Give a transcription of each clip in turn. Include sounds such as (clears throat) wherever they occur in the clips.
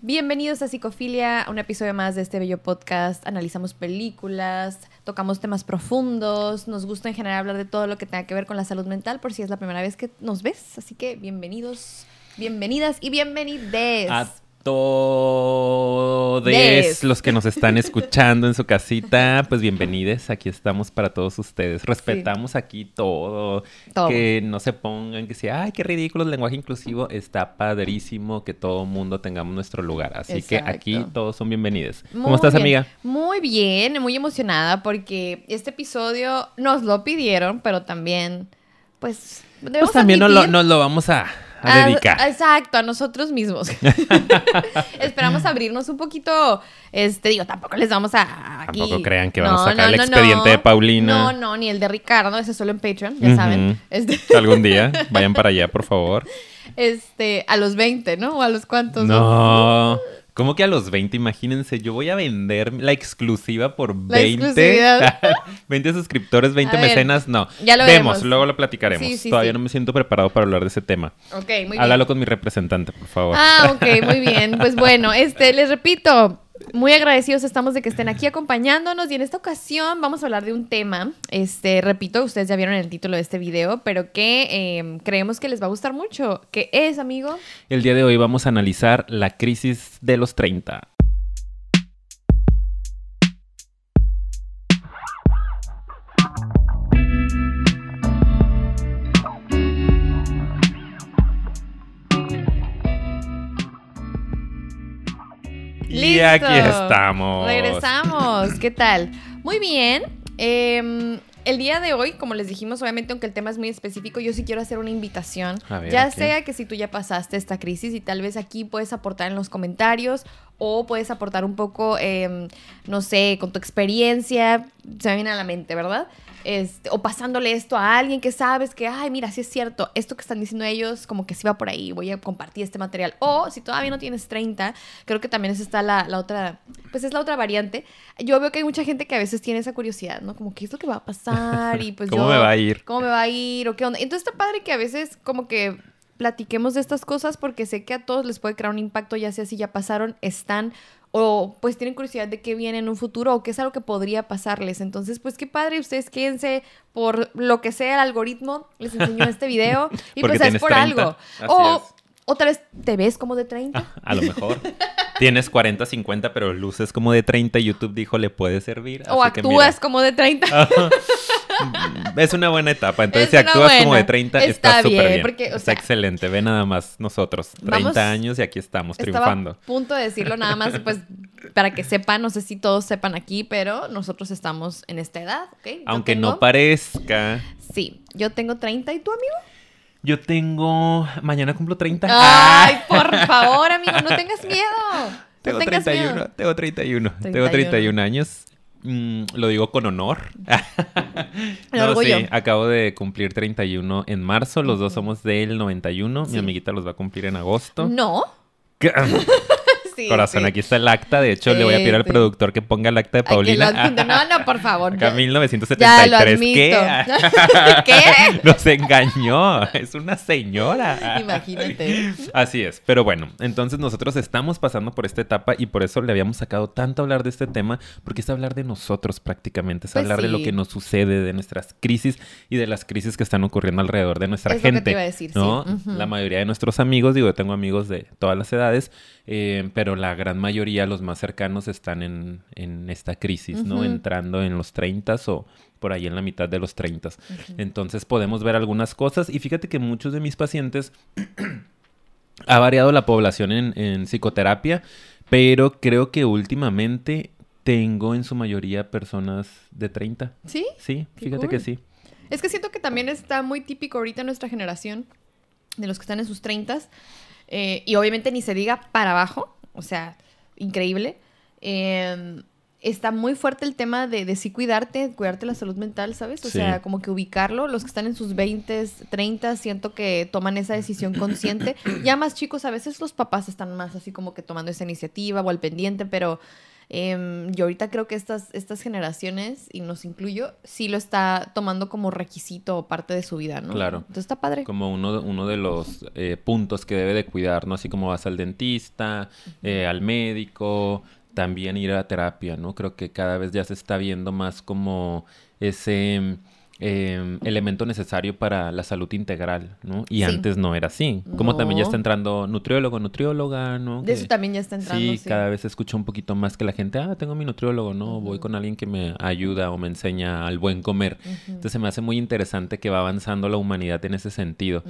Bienvenidos a Psicofilia, un episodio más de este bello podcast. Analizamos películas, tocamos temas profundos, nos gusta en general hablar de todo lo que tenga que ver con la salud mental por si es la primera vez que nos ves. Así que bienvenidos, bienvenidas y bienvenides. Todos Des. los que nos están escuchando en su casita, pues bienvenidos. Aquí estamos para todos ustedes. Respetamos aquí todo. Todo. Que no se pongan que sea, ay, qué ridículo el lenguaje inclusivo. Está padrísimo que todo mundo tengamos nuestro lugar. Así que aquí todos son bienvenidos. Muy ¿Cómo estás, bien. amiga? Muy bien, muy emocionada porque este episodio nos lo pidieron, pero también, pues, debemos Pues también nos lo, nos lo vamos a, a dedicar. exacto, a nosotros mismos. (laughs) (laughs) Esperamos abrirnos un poquito. Este, digo, tampoco les vamos a. Aquí. Tampoco crean que vamos a sacar el expediente de Paulina. No, no, ni el de Ricardo, ese es solo en Patreon, ya saben. Este, (laughs) Algún día, vayan para allá, por favor. este, a los 20, ¿no? O a los cuantos. No. ¿Cómo que a los 20? Imagínense, yo voy a vender la exclusiva por 20. exclusividad. (laughs) 20 suscriptores, 20 A ver, mecenas. No. ya lo Vemos, veremos. luego lo platicaremos. Sí, sí, Todavía sí. no me siento preparado para hablar de ese tema. Ok, muy bien. Háblalo con mi representante, por favor. Ah, ok, muy bien. Pues bueno, este, les repito, muy agradecidos estamos de que estén aquí acompañándonos y en esta ocasión vamos a hablar de un tema, este, repito, ustedes ya vieron el título de este video, pero que eh, creemos que les va a gustar mucho. ¿Qué es, amigo? El día de hoy vamos a analizar la crisis de los 30. Y aquí estamos. Regresamos. ¿Qué tal? Muy bien. Eh, el día de hoy, como les dijimos, obviamente, aunque el tema es muy específico, yo sí quiero hacer una invitación. Ver, ya sea que si tú ya pasaste esta crisis y tal vez aquí puedes aportar en los comentarios o puedes aportar un poco, eh, no sé, con tu experiencia, se me viene a la mente, ¿verdad? Este, o pasándole esto a alguien que sabes que, ay, mira, sí es cierto, esto que están diciendo ellos, como que sí va por ahí, voy a compartir este material. O si todavía no tienes 30, creo que también esa está la, la otra, pues es la otra variante. Yo veo que hay mucha gente que a veces tiene esa curiosidad, ¿no? Como, ¿qué es lo que va a pasar? Y pues (laughs) ¿Cómo yo, me va a ir? ¿Cómo me va a ir? ¿O qué onda? Entonces está padre que a veces como que platiquemos de estas cosas porque sé que a todos les puede crear un impacto, ya sea si ya pasaron, están o pues tienen curiosidad de qué viene en un futuro o qué es algo que podría pasarles. Entonces, pues qué padre, ustedes quédense por lo que sea el algoritmo, les enseñó (laughs) este video y pues es por 30, algo. así O es. Otra vez, ¿te ves como de 30? (laughs) A lo mejor. Tienes 40, 50, pero luces como de 30 y YouTube dijo le puede servir. o así actúas como de 30. (laughs) Es una buena etapa. Entonces, Es si actúas como de 30, Está súper bien, bien. porque, o está excelente. Ve nada más nosotros. 30 Vamos- años y aquí estamos Estaba triunfando. a punto de decirlo nada más, pues para que sepan, no sé si todos sepan aquí, pero nosotros estamos en esta edad, ¿ok? Yo Aunque tengo- no parezca. Sí, yo tengo 30 y tú, amigo. Yo tengo. Mañana cumplo 30. Ay, por (laughs) favor, amigo, no tengas miedo. Tengo no tengas 31. miedo. Tengo 31. Tengo 31. 31 años. Mm, lo digo con honor. (laughs) No, sí, acabo de cumplir 31 en marzo. Los dos somos del 91. Sí. Mi amiguita los va a cumplir en agosto. No. (laughs) Corazón, sí. aquí está el acta. De hecho, le voy a pedir al sí. productor que ponga el acta de lo Paulina. adjunto. No, no, por favor. Acá ya- 1973. Ya lo ¿Qué? admito. (laughs) ¿Qué? Nos engañó. Es una señora. Imagínate. Así es. Pero bueno, entonces nosotros estamos pasando por esta etapa y por eso le habíamos sacado tanto a hablar de este tema, porque es hablar de nosotros prácticamente, es Pues hablar de lo que nos sucede, de nuestras crisis y de las crisis que están ocurriendo alrededor de nuestra Es lo que gente. te iba a decir. La mayoría de nuestros amigos, digo, yo tengo amigos de todas las edades, eh, pero la gran mayoría, los más cercanos, están en, en esta crisis, ¿no? Entrando en los 30 o por ahí en la mitad de los 30. Entonces podemos ver algunas cosas y fíjate que muchos de mis pacientes (clears throat) ha variado la población en, en psicoterapia, pero creo que últimamente tengo en su mayoría personas de 30. ¿Sí? Sí, fíjate cool. que sí. Es que siento que también está muy típico ahorita en nuestra generación, de los que están en sus 30 y obviamente ni se diga para abajo, o sea, increíble. Eh, está muy fuerte el tema de, de sí cuidarte, cuidarte la salud mental, ¿sabes? O Sí. sea, como que ubicarlo. Los que están en sus 20, 30, siento que toman esa decisión consciente. Ya más chicos, a veces los papás están más así como que tomando esa iniciativa o al pendiente, pero Em, yo ahorita creo que estas, estas generaciones, y nos incluyo, sí lo está tomando como requisito o parte de su vida, ¿no? Claro. Entonces está padre. Como uno, uno de los eh, puntos que debe de cuidar, ¿no? Así como vas al dentista, eh, al médico, también ir a terapia, ¿no? Creo que cada vez ya se está viendo más como ese eh, elemento necesario para la salud integral, ¿no? Y Sí. antes no era así. Como también ya está entrando nutriólogo, nutrióloga, ¿no? De Que- eso también ya está entrando. Sí, Sí, cada vez se escucha un poquito más que la gente, ah, tengo mi nutriólogo, ¿no? Voy con alguien que me ayuda o me enseña al buen comer. Entonces se me hace muy interesante que va avanzando la humanidad en ese sentido.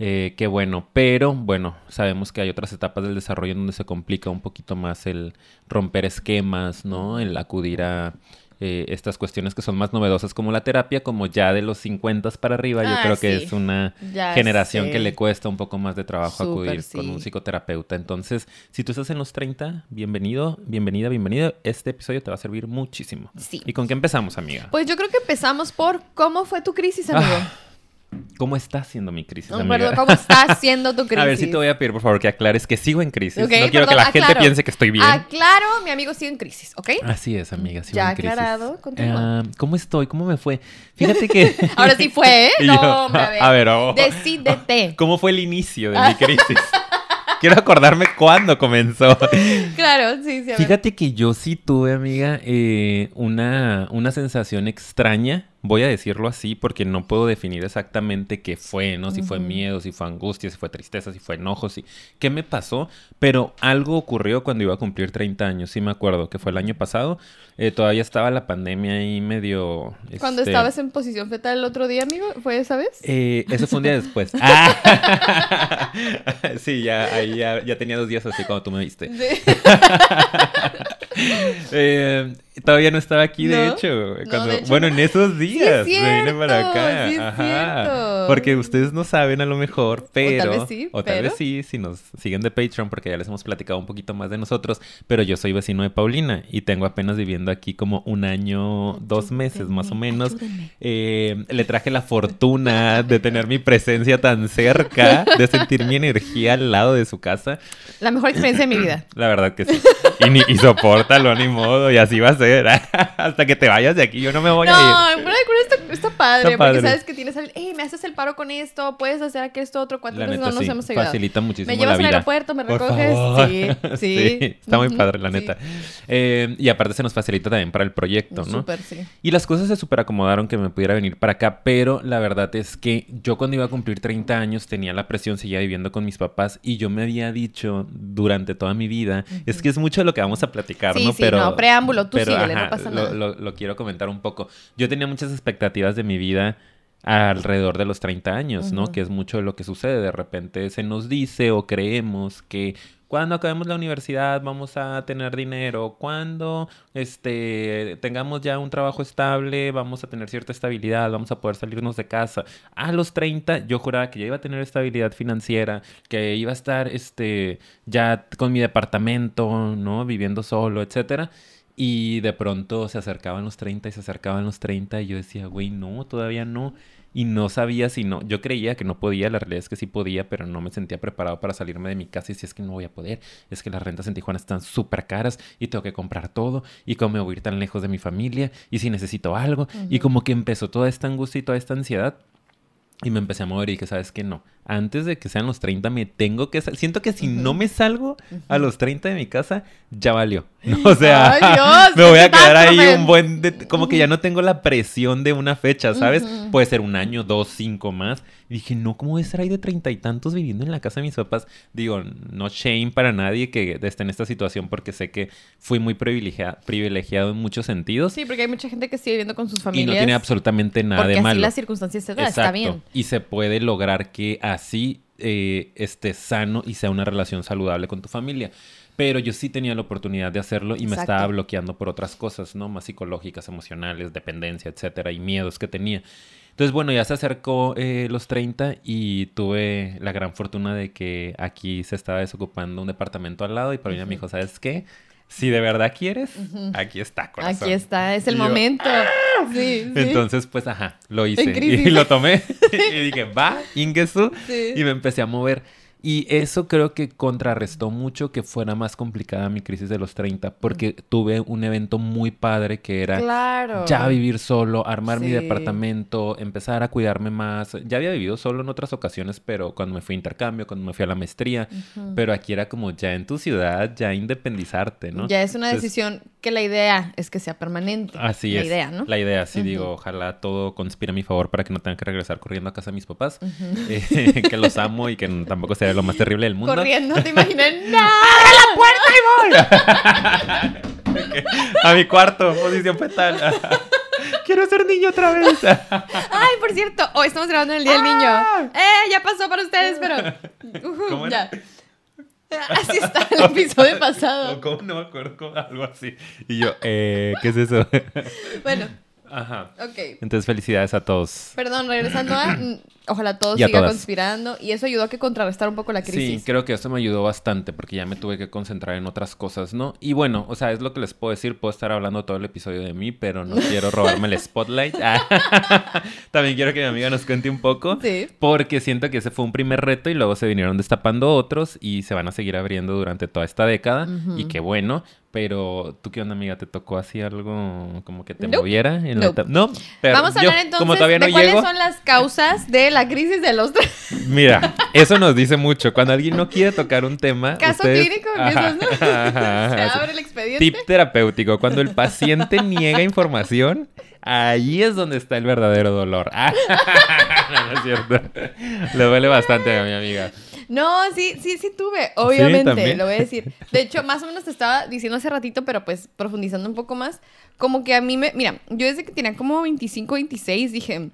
Eh, qué bueno, pero bueno, sabemos que hay otras etapas del desarrollo en donde se complica un poquito más el romper esquemas, ¿no? El acudir a eh, estas cuestiones que son más novedosas como la terapia, como ya de los 50 para arriba, yo Ah, creo que es una Ya generación sé. que le cuesta un poco más de trabajo Súper, acudir con un psicoterapeuta. Entonces, si tú estás en los 30, bienvenido, bienvenida, bienvenido. Este episodio te va a servir muchísimo. Sí. ¿Y con qué empezamos, amiga? Pues yo creo que empezamos por cómo fue tu crisis, amigo. Ah, ¿Cómo está siendo mi crisis, No, amiga? perdón, ¿cómo está siendo tu crisis? (laughs) A ver si te voy a pedir, por favor, que aclares que sigo en crisis. No quiero que la gente piense que estoy bien. Aclaro, mi amigo sigue en crisis, ¿ok? Así es, amiga, sigo Ya en crisis. aclarado, continúa. Ah, ¿Cómo estoy? ¿Cómo me fue? Fíjate que... (laughs) Ahora sí fue, ¿eh? (laughs) No, yo, hombre, a ver. a ver, oh. Decídete. ¿Cómo fue el inicio de mi crisis? quiero acordarme cuándo comenzó. Claro, sí, sí. Fíjate que yo sí tuve, amiga, eh, una, una sensación extraña. Voy a decirlo así porque no puedo definir exactamente qué fue, ¿no? Si fue miedo, si fue angustia, si fue tristeza, si fue enojo, si... ¿Qué me pasó? Pero algo ocurrió cuando iba a cumplir 30 años, sí me acuerdo, que fue el año pasado. Eh, todavía estaba la pandemia ahí medio... Cuando este, estabas en posición fetal el otro día, amigo, ¿fue esa vez? eh, eso fue un día después. Ah. (laughs) (laughs) sí, ya, ahí ya, ya tenía dos días así cuando tú me viste. Sí. (laughs) Eh, todavía no estaba aquí, de hecho. No, cuando- de hecho bueno, no. en esos días Sí es me vine para acá. sí es Ajá. cierto. Porque ustedes no saben a lo mejor, pero. vez sí, o tal pero. vez sí, si nos siguen de Patreon, porque ya les hemos platicado un poquito más de nosotros. Pero yo soy vecino de Paulina y tengo apenas viviendo aquí como un año, dos meses más o menos. Eh, le traje la fortuna de tener mi presencia tan cerca, de sentir mi energía al lado de su casa. La mejor experiencia de mi vida. La verdad que sí. Y, ni, y ni modo. Y así va a ser. (laughs) Hasta que te vayas de aquí. Yo no me voy a ir. Está, está padre, Está padre. porque sabes que tienes el, hey, me haces el paro con esto, puedes hacer aquí esto otro, cuántas veces no nos sí. hemos ayudado. Facilita muchísimo Me llevas al aeropuerto, me Por recoges. favor. Sí, (laughs) sí. Está muy padre, la (laughs) sí. neta. Eh, y aparte se nos facilita también para el proyecto, ¿no? Súper, sí. Y las cosas se super acomodaron que me pudiera venir para acá, pero la verdad es que yo cuando iba a cumplir 30 años tenía la presión, seguía viviendo con mis papás y yo me había dicho durante toda mi vida, es que es mucho de lo que vamos a platicar, ¿no? sí, no, preámbulo, tú síguele, no pasa lo- nada. Lo, lo quiero comentar un poco. Yo tenía muchas expectativas de mi vida alrededor de los 30 años, ¿no? Que es mucho de lo que sucede. De repente se nos dice o creemos que cuando acabemos la universidad vamos a tener dinero, cuando este tengamos ya un trabajo estable, vamos a tener cierta estabilidad, vamos a poder salirnos de casa. A los 30 yo juraba que ya iba a tener estabilidad financiera, que iba a estar este ya con mi departamento, ¿no? Viviendo solo, etcétera. Y de pronto se acercaban los 30 y se acercaban los 30 y yo decía, güey, no, todavía no. Y no sabía si no, yo creía que no podía, la realidad es que sí podía, pero no me sentía preparado para salirme de mi casa y si es que no voy a poder, es que las rentas en Tijuana están súper caras y tengo que comprar todo y cómo me voy a ir tan lejos de mi familia y si necesito algo y como que empezó toda esta angustia y toda esta ansiedad y me empecé a mover y dije, ¿sabes qué? No, antes de que sean los 30 me tengo que salir, siento que si no me salgo a los 30 de mi casa, ya valió, (laughs) ¿no? O sea, Ay, Dios, (laughs) me voy a quedar ahí un buen, de- como que ya no tengo la presión de una fecha, ¿sabes? Puede ser un año, dos, cinco más. Y dije, no, ¿cómo voy a estar ahí de treinta y tantos viviendo en la casa de mis papás? Digo, no shame para nadie que esté en esta situación porque sé que fui muy privilegia- privilegiado en muchos sentidos Sí, porque hay mucha gente que sigue viviendo con sus y familias. no tiene absolutamente nada porque de así malo. las circunstancias se dan, está bien. Y se puede lograr que así eh, esté sano y sea una relación saludable con tu familia. Pero yo sí tenía la oportunidad de hacerlo y me estaba bloqueando por otras cosas, ¿no? Más psicológicas, emocionales, dependencia, etcétera, y miedos que tenía. Entonces, bueno, ya se acercó eh, los 30 y tuve la gran fortuna de que aquí se estaba desocupando un departamento al lado y Paulina me dijo, ¿sabes qué? Si de verdad quieres, aquí está, corazón. Aquí está, es el yo, momento. Sí, sí. Entonces, pues, ajá, lo hice. Y lo tomé. (laughs) y dije, va, Ingesu. Sí. Y me empecé a mover. Y eso creo que contrarrestó mucho que fuera más complicada mi crisis de los 30, porque tuve un evento muy padre que era Claro. ya vivir solo, armar mi departamento, empezar a cuidarme más. Ya había vivido solo en otras ocasiones, pero cuando me fui a intercambio, cuando me fui a la maestría, pero aquí era como ya en tu ciudad, ya independizarte, ¿no? Ya es una Entonces, decisión que la idea es que sea permanente. Así la es. idea, ¿no? La idea, sí, digo, ojalá todo conspire a mi favor para que no tenga que regresar corriendo a casa de mis papás, eh, (laughs) que los amo y que tampoco sea lo más terrible del mundo. Corriendo, te (laughs) imaginas. ¡No! a mi cuarto, posición fetal. (laughs) Quiero ser niño otra vez. (laughs) Ay, por cierto, hoy estamos grabando en el Día del Niño. ¡Eh! Ya pasó para ustedes, pero. Ah. Ya. Así está el episodio pasado. ¿Cómo no me acuerdo? Algo así. Y yo, eh, ¿qué es eso? Bueno, Ajá. ok. Entonces, felicidades a todos. Perdón, regresando a. (clears throat) mm, Ojalá todo Y a siga todas. conspirando. Y eso ayudó a que contrarrestar un poco la crisis. Sí, creo que eso me ayudó bastante porque ya me tuve que concentrar en otras cosas, ¿no? Y bueno, o sea, es lo que les puedo decir. Puedo estar hablando todo el episodio de mí, pero no (laughs) quiero robarme el spotlight. (laughs) (laughs) También quiero que mi amiga nos cuente un poco. Sí. Porque siento que ese fue un primer reto y luego se vinieron destapando otros y se van a seguir abriendo durante toda esta década. Y qué bueno. Pero, ¿tú qué onda, amiga? ¿Te tocó así algo como que te Nope. moviera? En Nope. No, pero Vamos a yo, hablar entonces como todavía no de cuáles llego, son las causas de la crisis de los (laughs) Mira, eso nos dice mucho. Cuando alguien no quiere tocar un tema. Caso ustedes- clínico, Ajá, ¿no? (laughs) ajá, Se abre el expediente. Tip terapéutico. Cuando el paciente (laughs) niega información, ahí es donde está el verdadero dolor. Ah, no, no es cierto. Le duele bastante a mi amiga. No, sí, sí, sí tuve, obviamente, lo voy a decir. De hecho, más o menos te estaba diciendo hace ratito, pero pues profundizando un poco más, como que a mí me, mira, yo desde que tenía como 25, 26 dije,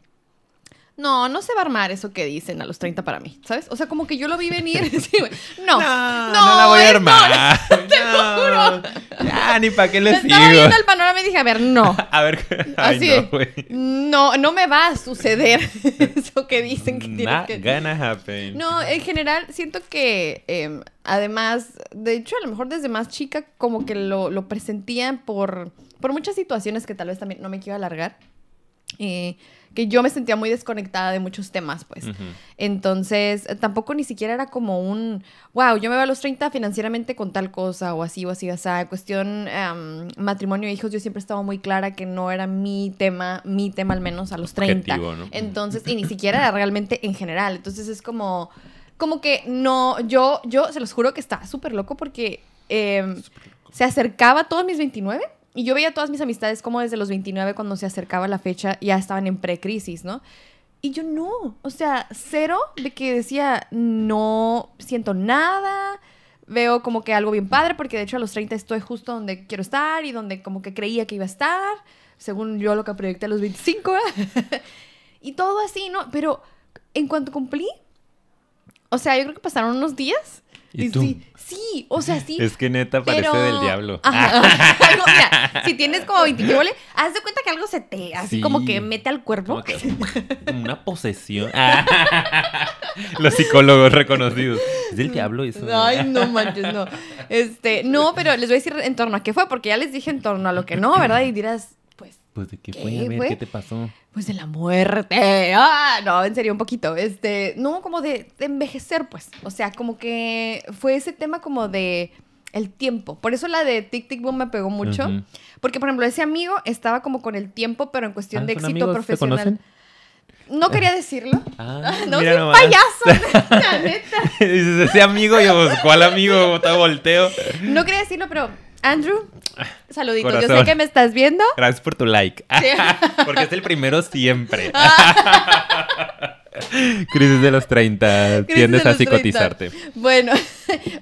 no, no se va a armar eso que dicen a los 30 para mí, ¿sabes? O sea, como que yo lo vi venir, (laughs) sí, güey. no, No, no, la voy a armar. (laughs) (laughs) te lo No. Ya, ni para qué le sigo. estaba viendo el panorama y dije, a ver, no. A ver, ay, Así, no, no, no me va a suceder eso que dicen que tienes Not que... gonna happen. No, en general siento que eh, además, de hecho a lo mejor desde más chica como que lo, lo presentían por, por muchas situaciones que tal vez también no me quiero alargar. eh, que yo me sentía muy desconectada de muchos temas, pues. Entonces, eh, tampoco ni siquiera era como un, wow, yo me veo a los 30 financieramente con tal cosa o así o así, o sea, cuestión em, matrimonio e hijos, yo siempre estaba muy clara que no era mi tema, mi tema al menos a los 30. Objetivo, ¿no? Entonces, y ni (laughs) siquiera era realmente en general. Entonces es como, como que no, yo, yo se los juro que estaba súper loco porque em, se acercaba todos mis 29 y yo veía todas mis amistades como desde los 29 cuando se acercaba la fecha ya estaban en pre-crisis, ¿no? Y yo no, o sea, cero de que decía, no siento nada, veo como que algo bien padre, porque de hecho a los 30 estoy justo donde quiero estar y donde como que creía que iba a estar, según yo lo que proyecté a los 25, ¿verdad? (laughs) y todo así, ¿no? Pero en cuanto cumplí, o sea, yo creo que pasaron unos días. ¿Y tú? Sí, sí, o sea, sí. Es que neta parece pero- del diablo. Ajá. (laughs) (laughs) Algo- mira, si tienes como 20 ¿qué vole? haz de cuenta que algo se te, así Sí. como que mete al cuerpo. Que- (laughs) una posesión. Los psicólogos reconocidos. Es del diablo eso. Ay, no manches, no. Este, no, pero les voy a decir en torno a qué fue, porque ya les dije en torno a lo que no, ¿verdad? Y dirás, pues, Pues de qué ¿Qué fue, a ver, fue? ¿qué te pasó? Pues de la muerte. Ah, no, en serio, un poquito. Este, no, como de, de envejecer, pues. O sea, como que fue ese tema como de el tiempo. Por eso la de Tic Tic Boom me pegó mucho. Porque, por ejemplo, ese amigo estaba como con el tiempo, pero en cuestión Ah, de ¿son éxito profesional. No quería decirlo. (laughs) Ah, (laughs) no, soy nomás. payaso, (laughs) la neta. Dices, ese amigo, yo, pues, ¿cuál amigo? Te volteo. No quería decirlo, pero Andrew, saluditos. Yo sé que me estás viendo. Gracias por tu like. (laughs) Sí. (laughs) Porque es el primero siempre. (laughs) Crisis de los 30. Crisis Tiendes de a los 30. psicotizarte. Bueno,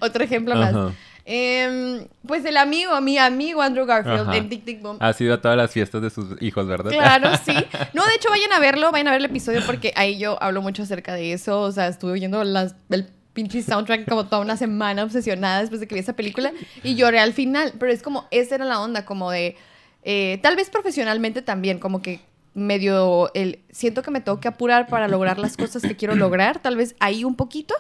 otro ejemplo más. Em, pues el amigo, mi amigo Andrew Garfield Ajá. en Tic Tic Boom. Ha sido a todas las fiestas de sus hijos, ¿verdad? Claro, sí. No, de hecho, vayan a verlo, vayan a ver el episodio porque ahí yo hablo mucho acerca de eso. O sea, estuve oyendo las, el pinche soundtrack como toda una semana obsesionada después de que vi esa película y lloré al final. Pero es como, esa era la onda, como de. eh, tal vez profesionalmente también, como que medio. El, siento que me tengo que apurar para lograr las cosas que quiero lograr. Tal vez ahí un poquito.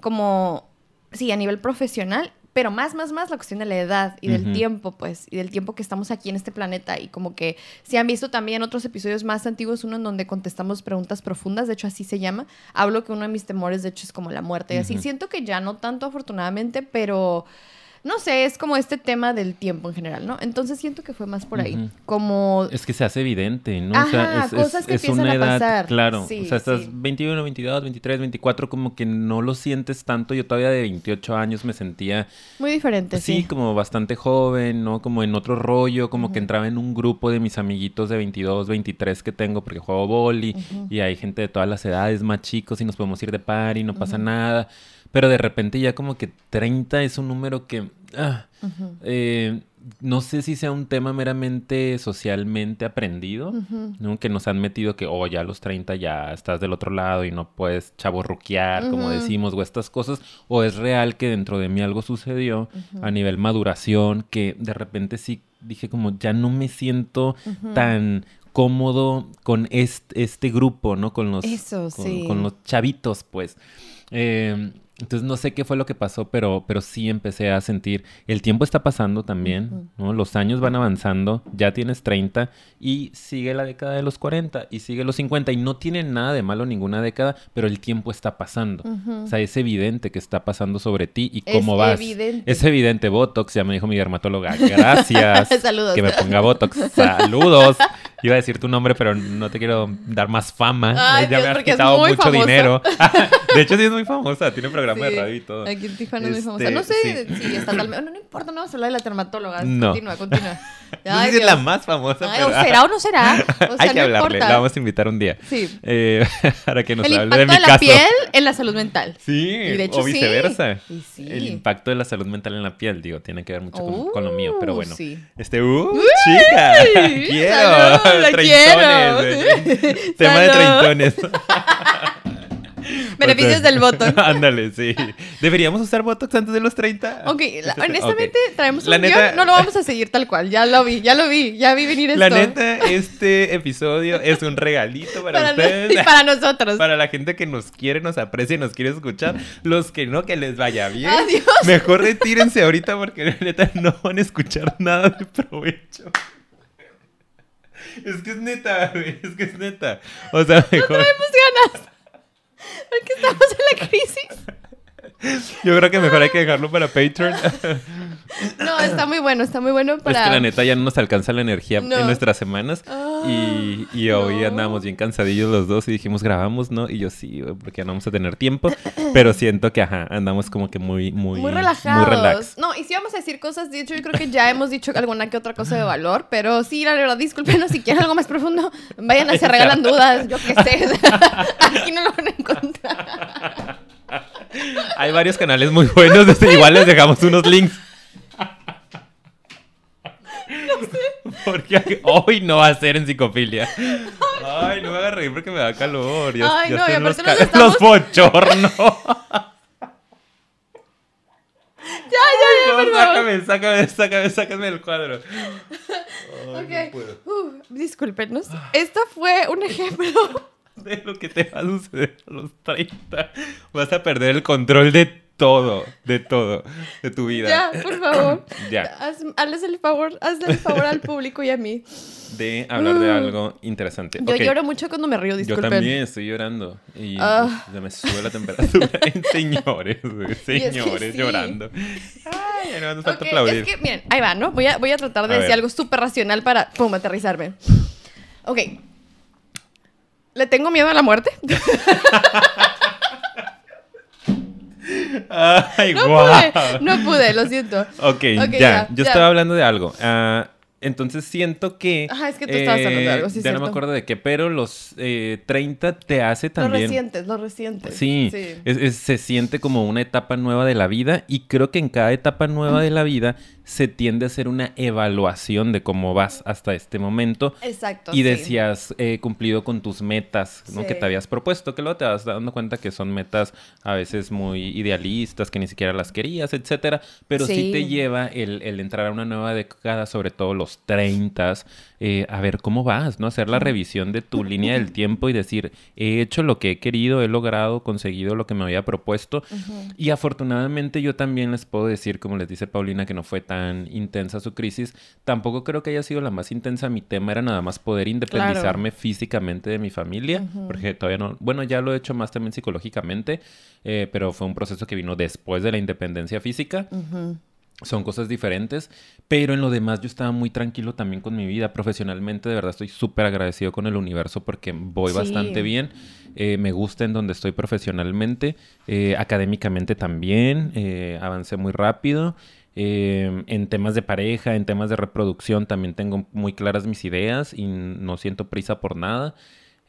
Como. Sí, a nivel profesional, pero más, más, más la cuestión de la edad y del tiempo, pues, y del tiempo que estamos aquí en este planeta. Y como que si han visto también otros episodios más antiguos, uno en donde contestamos preguntas profundas, de hecho así se llama, hablo que uno de mis temores, de hecho, es como la muerte y así. Siento que ya no tanto afortunadamente, pero... No sé, es como este tema del tiempo en general, ¿no? Entonces siento que fue más por ahí. Como Es que se hace evidente, ¿no? Ajá, cosas que empiezan a pasar. Claro, Sí, o sea, estás sí. 21, 22, 23, 24, como que no lo sientes tanto. Yo todavía de 28 años me sentía, muy diferente, pues sí, sí. como bastante joven, ¿no? Como en otro rollo, como que entraba en un grupo de mis amiguitos de 22, 23 que tengo porque juego boli y hay gente de todas las edades más chicos y nos podemos ir de par y no pasa nada. Pero de repente ya como que 30 es un número que... ah, eh, no sé si sea un tema meramente socialmente aprendido. Que nos han metido que, oh, ya a los 30 ya estás del otro lado y no puedes chaborruquear, como Ujú. decimos, o estas cosas. O es real que dentro de mí algo sucedió a nivel maduración, que de repente sí dije como, ya no me siento tan cómodo con este, este grupo, ¿no? Con los, Eso, con, sí. con los chavitos, pues. Eh, entonces no sé qué fue lo que pasó, pero, pero sí empecé a sentir, el tiempo está pasando también, ¿no? Los años van avanzando, ya tienes 30 y sigue la década de los 40 y sigue los 50 y no tiene nada de malo ninguna década, pero el tiempo está pasando. Ujú. O sea, es evidente que está pasando sobre ti y Es cómo vas. evidente. Es evidente, Botox, ya me dijo mi dermatóloga. Gracias. (laughs) Saludos. Que me ponga Botox. Saludos. Iba a decir tu nombre, pero no te quiero dar más fama. Ay, ya Dios, me has es quitado mucho famosa. dinero. (laughs) de hecho, sí es muy famosa. Tiene programa Sí, radio y todo. Aquí en Tijuana es muy famosa. Este, No sé sí. si estatalmente. No, no importa, no vamos a hablar de la dermatóloga. No. Continúa, continúa. (laughs) No sé si es la más famosa, Ay, pero... o será o no será. (laughs) O sea, Hay que no hablarle. importa. La vamos a invitar un día. Sí. Eh, (laughs) para que nos El hable impacto de mi de la caso. piel en la salud mental. Sí, Y de hecho o sí. viceversa. Y sí. El impacto de la salud mental en la piel, digo, tiene que ver mucho con, con lo mío, pero Uh, bueno. sí. Este, uh, chica, Uy, quiero. salud, la quiero. güey. Tema de treintones. (laughs) Beneficios O sea, del Botox. (laughs) Ándale, sí. ¿Deberíamos usar Botox antes de los 30? Ok, la- honestamente, traemos un guion, neta- no lo vamos a seguir tal cual. Ya lo vi, ya lo vi, ya vi venir esto. La neta, este episodio es un regalito para, para, no- ustedes. (laughs) y para nosotros. Para la gente que nos quiere, nos aprecia y nos quiere escuchar. Los que no, que les vaya bien. Adiós. Mejor retírense ahorita porque la neta no van a escuchar nada de provecho. Es que es neta, güey. Es que es neta. O sea, mejor. Tenemos ganas. Porque estamos en la crisis. Yo creo que mejor hay que dejarlo para Patreon. (laughs) No, está muy bueno, está muy bueno para... Es que la neta ya no nos alcanza la energía No. en nuestras semanas. Y, y hoy no. andábamos bien cansadillos los dos y dijimos, grabamos, ¿no? Y yo sí, porque ya no vamos a tener tiempo. Pero siento que, ajá, andamos como que muy, muy... Muy relajados. Muy relax. No, y si vamos a decir cosas, de hecho, yo creo que ya hemos dicho alguna que otra cosa de valor, pero sí, la verdad, discúlpenos si quieren algo más profundo. Vayan a (laughs) Se Regalan Dudas, yo qué sé. (laughs) Aquí no lo van a encontrar. Hay varios canales muy buenos, este, (laughs) igual les dejamos unos links. Porque hoy no va a ser en psicofilia. Ay, no me hagas reír porque me da calor. Ya, Ay, ya no, y están los, nos (laughs) estamos- los bochornos. (laughs) Ya, ya, ya, No, sácame, sácame, sácame, sácame del cuadro. Ay, Ok. no puedo. Uh, discúlpenos. Esto fue un ejemplo. De lo que te va a suceder a los 30. Vas a perder el control de todo, de todo, de tu vida. Ya, por favor. (clears throat) Ya. Haz- hazles el favor, hazle el favor al público y a mí. De hablar de Uh. algo interesante. Yo Ok. lloro mucho cuando me río, Yo disculpen. también estoy llorando. Y Ah. se me sube la temperatura. (laughs) señores, güey, es que señores sí. llorando. Ay, no hace falta Ok, aplaudir. es que, miren, ahí va, ¿no? Voy a, voy a tratar de A decir ver. algo súper racional para, pum, aterrizarme. Ok. ¿Le tengo miedo a la muerte? (laughs) Ay, No pude, no pude, lo siento. Ok, Ok, ya. ya, Yo ya. estaba hablando de algo. Ah, entonces siento que. Ajá, es que tú estabas hablando de algo, sí, Ya no me acuerdo de qué, pero los eh, 30 te hace también. recientes, los recientes. Sí, es- es- se siente como una etapa nueva de la vida y creo que en cada etapa nueva de la vida se tiende a hacer una evaluación de cómo vas hasta este momento Exacto. y sí. decías eh, cumplido con tus metas ¿no? Sí. que te habías propuesto, que luego te vas dando cuenta que son metas a veces muy idealistas, que ni siquiera las querías, etcétera, pero sí, Sí. te lleva el, el entrar a una nueva década, sobre todo los los 30, eh, a ver cómo vas, ¿no? Hacer la revisión de tu línea del tiempo y decir, he hecho lo que he querido, he logrado, conseguido lo que me había propuesto. Y afortunadamente yo también les puedo decir, como les dice Paulina, que no fue tan intensa su crisis. Tampoco creo que haya sido la más intensa. Mi tema era nada más poder independizarme físicamente de mi familia, porque todavía no, bueno, ya lo he hecho más también psicológicamente, eh, pero fue un proceso que vino después de la independencia física. Son cosas diferentes, pero en lo demás yo estaba muy tranquilo también con mi vida. Profesionalmente, de verdad, estoy súper agradecido con el universo porque voy bastante bien. Eh, me gusta en donde estoy profesionalmente. Eh, académicamente también. Eh, avancé muy rápido. en temas de pareja, en temas de reproducción, también tengo muy claras mis ideas y no siento prisa por nada.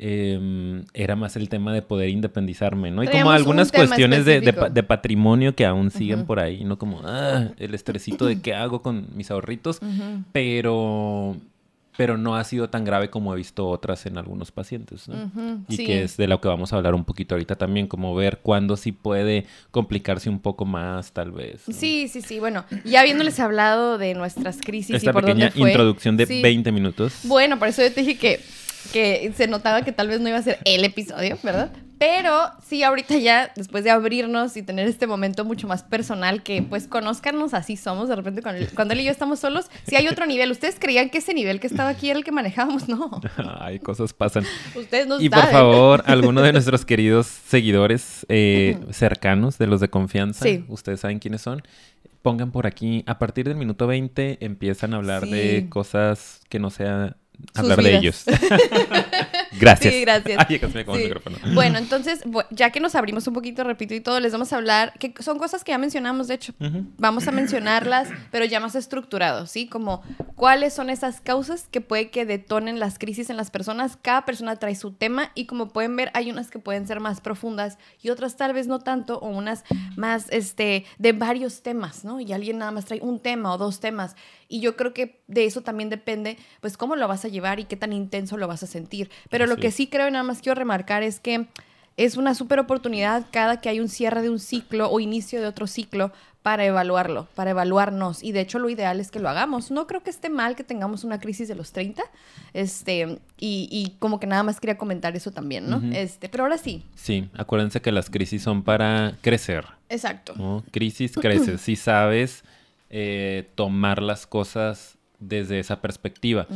Em, era más el tema de poder independizarme, ¿no? Y como algunas cuestiones de, de, patrimonio que aún siguen por ahí, ¿no? Como, ah, el estresito de qué hago con mis ahorritos, pero pero no ha sido tan grave como he visto otras en algunos pacientes, ¿no? y que es de lo que vamos a hablar un poquito ahorita también, como ver cuándo sí puede complicarse un poco más, tal vez. Sí, sí, sí. Bueno, ya habiéndoles hablado de nuestras crisis Esta y por pequeña dónde fue, introducción de 20 minutos. Bueno, por eso yo te dije que que se notaba que tal vez no iba a ser el episodio, ¿verdad? Pero sí, ahorita ya, después de abrirnos y tener este momento mucho más personal, que pues conozcanos así somos, de repente cuando, él y yo estamos solos, si hay otro nivel. ¿Ustedes creían que ese nivel que estaba aquí era el que manejábamos? No. (laughs) Ay, cosas pasan. Ustedes no Y por favor, alguno de nuestros queridos seguidores eh, cercanos, de los de confianza, ustedes saben quiénes son, pongan por aquí, a partir del minuto 20 empiezan a hablar de cosas que no sea hablar de ellos. (laughs) gracias. Sí, gracias. Bueno, entonces, ya que nos abrimos un poquito, repito y todo, les vamos a hablar, que son cosas que ya mencionamos, de hecho. Vamos a mencionarlas, pero ya más estructurado, ¿sí? Como cuáles son esas causas que puede que detonen las crisis en las personas. Cada persona trae su tema y como pueden ver, hay unas que pueden ser más profundas y otras tal vez no tanto, o unas más, este, de varios temas, ¿no? Y alguien nada más trae un tema o dos temas. Y yo creo que de eso también depende, pues, cómo lo vas a llevar y qué tan intenso lo vas a sentir. Pero lo que sí creo y nada más quiero remarcar es que es una súper oportunidad cada que hay un cierre de un ciclo o inicio de otro ciclo para evaluarlo, para evaluarnos. Y de hecho lo ideal es que lo hagamos. No creo que esté mal que tengamos una crisis de los 30. Este, y, como que nada más quería comentar eso también, ¿no? Este, pero ahora sí. Sí, acuérdense que las crisis son para crecer. Exacto. Crisis creces. (clears throat) si sabes eh, tomar las cosas desde esa perspectiva,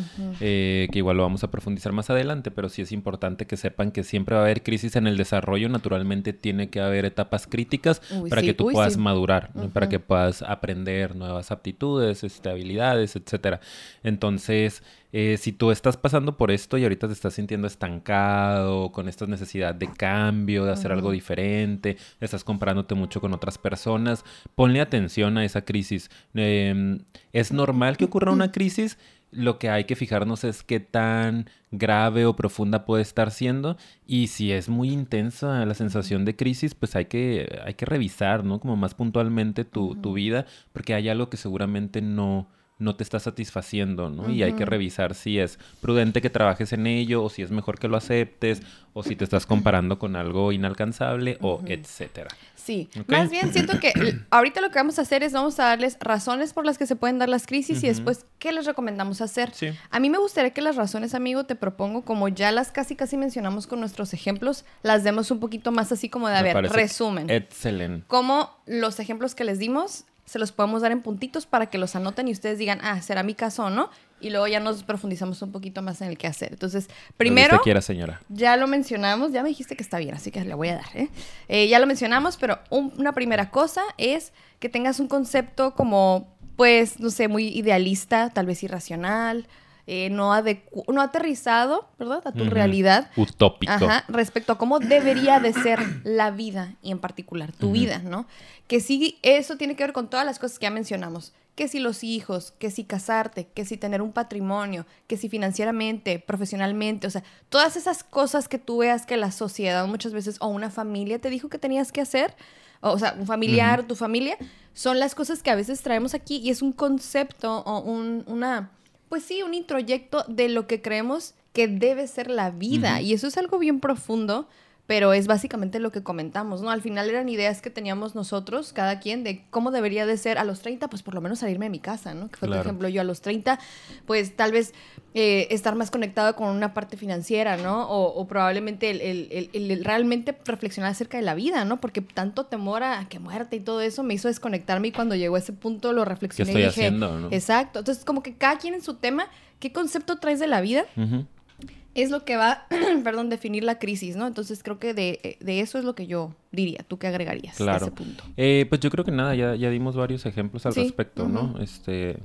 eh, que igual lo vamos a profundizar más adelante, pero sí es importante que sepan que siempre va a haber crisis en el desarrollo, naturalmente tiene que haber etapas críticas para que tú puedas madurar, para que puedas aprender nuevas aptitudes, este, habilidades, etcétera. Entonces, eh, si tú estás pasando por esto y ahorita te estás sintiendo estancado, con esta necesidad de cambio, de hacer algo diferente, estás comparándote mucho con otras personas, ponle atención a esa crisis. Em, es normal que ocurra una crisis. Lo que hay que fijarnos es qué tan grave o profunda puede estar siendo y si es muy intensa la sensación de crisis, pues hay que, hay que revisar, ¿no? Como más puntualmente tu, tu vida, porque hay algo que seguramente no, no te está satisfaciciendo, ¿no? Y hay que revisar si es prudente que trabajes en ello o si es mejor que lo aceptes o si te estás comparando con algo inalcanzable o etcétera. Sí, más bien siento que (clears throat) ahorita lo que vamos a hacer es vamos a darles razones por las que se pueden dar las crisis y después qué les recomendamos hacer. Sí. A mí me gustaría que las razones, amigo, te propongo, como ya las casi casi mencionamos con nuestros ejemplos, las demos un poquito más así como de, a ver, resumen. Excelente. Como los ejemplos que les dimos se los podemos dar en puntitos para que los anoten y ustedes digan, ah, será mi caso o no. Y luego ya nos profundizamos un poquito más en el qué hacer. Entonces, primero. quiera, señora. Ya lo mencionamos, ya me dijiste que está bien, así que le voy a dar. ¿eh? eh ya lo mencionamos, pero una primera cosa es que tengas un concepto como, pues, no sé, muy idealista, tal vez irracional, eh, no, no aterrizado, ¿verdad? A tu realidad. Utópico. Ajá, respecto a cómo debería de ser la vida y en particular tu vida, ¿no? Que sí, eso tiene que ver con todas las cosas que ya mencionamos. Que si los hijos, que si casarte, que si tener un patrimonio, que si financieramente, profesionalmente, o sea, todas esas cosas que tú veas que la sociedad muchas veces o una familia te dijo que tenías que hacer, o, sea, un familiar, tu familia, son las cosas que a veces traemos aquí y es un concepto o un, una pues sí, un introyecto de lo que creemos que debe ser la vida. Y eso es algo bien profundo, pero es básicamente lo que comentamos, ¿no? Al final eran ideas que teníamos nosotros, cada quien, de cómo debería de ser a los 30, pues por lo menos salirme de mi casa, ¿no? Que fue, por ejemplo, yo a los 30, pues tal vez eh, estar más conectado con una parte financiera, ¿no? O, probablemente el, realmente reflexionar acerca de la vida, ¿no? Porque tanto temor a que muerte y todo eso me hizo desconectarme y cuando llegó a ese punto lo reflexioné y dije, haciendo, ¿no? exacto. Entonces, como que cada quien en su tema, ¿qué concepto traes de la vida? Es lo que va, (clears throat) perdón, definir la crisis, ¿no? Entonces creo que de, eso es lo que yo diría. ¿Tú qué agregarías a ese punto? Eh, pues yo creo que nada, ya, ya dimos varios ejemplos al respecto, ¿no? Este,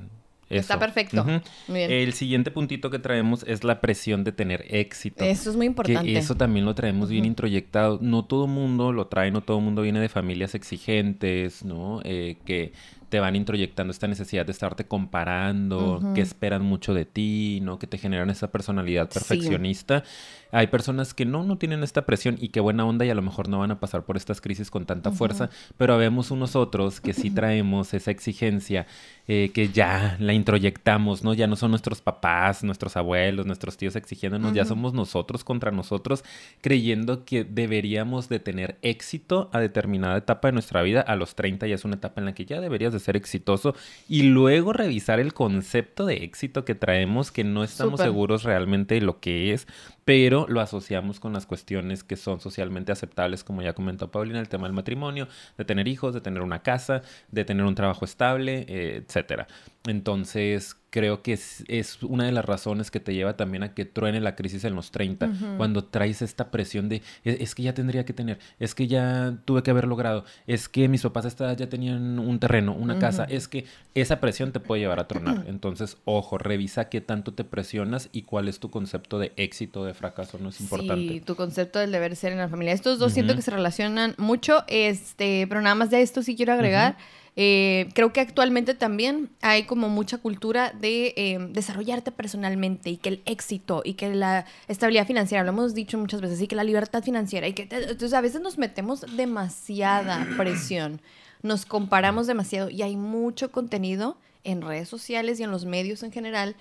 Está perfecto. El siguiente puntito que traemos es la presión de tener éxito. Eso es muy importante. eso también lo traemos bien introyectado. No todo mundo lo trae, no todo mundo viene de familias exigentes, ¿no? Eh, que te van introyectando esta necesidad de estarte comparando, que esperan mucho de ti, ¿no? Que te generan esa personalidad perfeccionista. Hay personas que no, no tienen esta presión y qué buena onda y a lo mejor no van a pasar por estas crisis con tanta fuerza, pero vemos unos otros que sí traemos esa exigencia, eh, que ya la introyectamos, ¿no? Ya no son nuestros papás, nuestros abuelos, nuestros tíos exigiéndonos, ya somos nosotros contra nosotros, creyendo que deberíamos de tener éxito a determinada etapa de nuestra vida. A los 30 ya es una etapa en la que ya deberías de ser exitoso y luego revisar el concepto de éxito que traemos que no estamos seguros realmente de lo que es, pero lo asociamos con las cuestiones que son socialmente aceptables, como ya comentó Paulina, el tema del matrimonio, de tener hijos, de tener una casa, de tener un trabajo estable, eh, etcétera. Entonces, creo que es, una de las razones que te lleva también a que truene la crisis en los 30, cuando traes esta presión de, e, es, que ya tendría que tener, es que ya tuve que haber logrado, es que mis papás ya tenían un terreno, una casa, es que esa presión te puede llevar a tronar. (clears throat) Entonces, ojo, revisa qué tanto te presionas y cuál es tu concepto de éxito, de fracaso, no es importante. Sí, tu concepto del deber ser en la familia. Estos dos siento que se relacionan mucho, este, pero nada más de esto sí quiero agregar. Eh, creo que actualmente también hay como mucha cultura de eh, desarrollarte personalmente y que el éxito y que la estabilidad financiera, lo hemos dicho muchas veces, y que la libertad financiera y que entonces a veces nos metemos demasiada (clears throat) presión, nos comparamos demasiado y hay mucho contenido en redes sociales y en los medios en general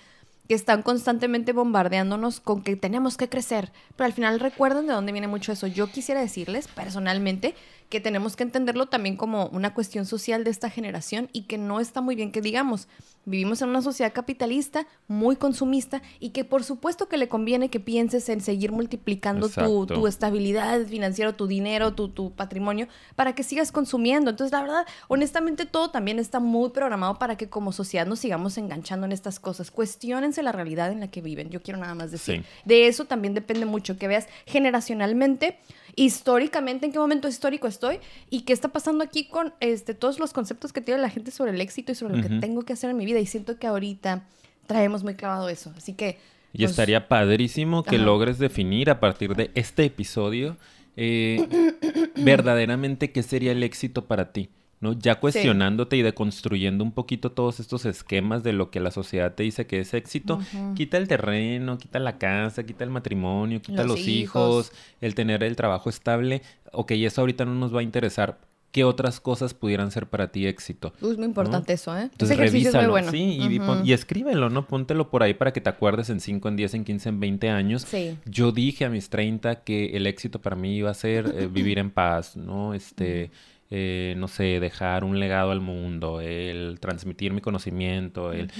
que están constantemente bombardeándonos con que tenemos que crecer. Pero al final recuerden de dónde viene mucho eso. Yo quisiera decirles personalmente que tenemos que entenderlo también como una cuestión social de esta generación y que no está muy bien que digamos, vivimos en una sociedad capitalista muy consumista y que por supuesto que le conviene que pienses en seguir multiplicando tu, estabilidad financiera, tu dinero, tu, tu, patrimonio, para que sigas consumiendo. Entonces, la verdad, honestamente, todo también está muy programado para que como sociedad nos sigamos enganchando en estas cosas. Cuestiónense la realidad en la que viven. Yo quiero nada más decir. De eso también depende mucho, que veas generacionalmente históricamente en qué momento histórico estoy y qué está pasando aquí con este, todos los conceptos que tiene la gente sobre el éxito y sobre lo que tengo que hacer en mi vida. Y siento que ahorita traemos muy clavado eso. Así que... Y pues, estaría padrísimo que logres definir a partir de este episodio eh, (clears throat) verdaderamente qué sería el éxito para ti. ¿No? Ya cuestionándote y deconstruyendo un poquito todos estos esquemas de lo que la sociedad te dice que es éxito. Quita el terreno, quita la casa, quita el matrimonio, quita los, hijos. el tener el trabajo estable. Ok, eso ahorita no nos va a interesar. ¿Qué otras cosas pudieran ser para ti éxito? es muy importante eso, ¿eh? Entonces, Ese es muy bueno. Sí, y, escríbelo, ¿no? Póntelo por ahí para que te acuerdes en 5, en 10, en 15, en 20 años. Sí. Yo dije a mis 30 que el éxito para mí iba a ser eh, vivir en paz, ¿no? Este... Eh, no sé, dejar un legado al mundo, el transmitir mi conocimiento, el...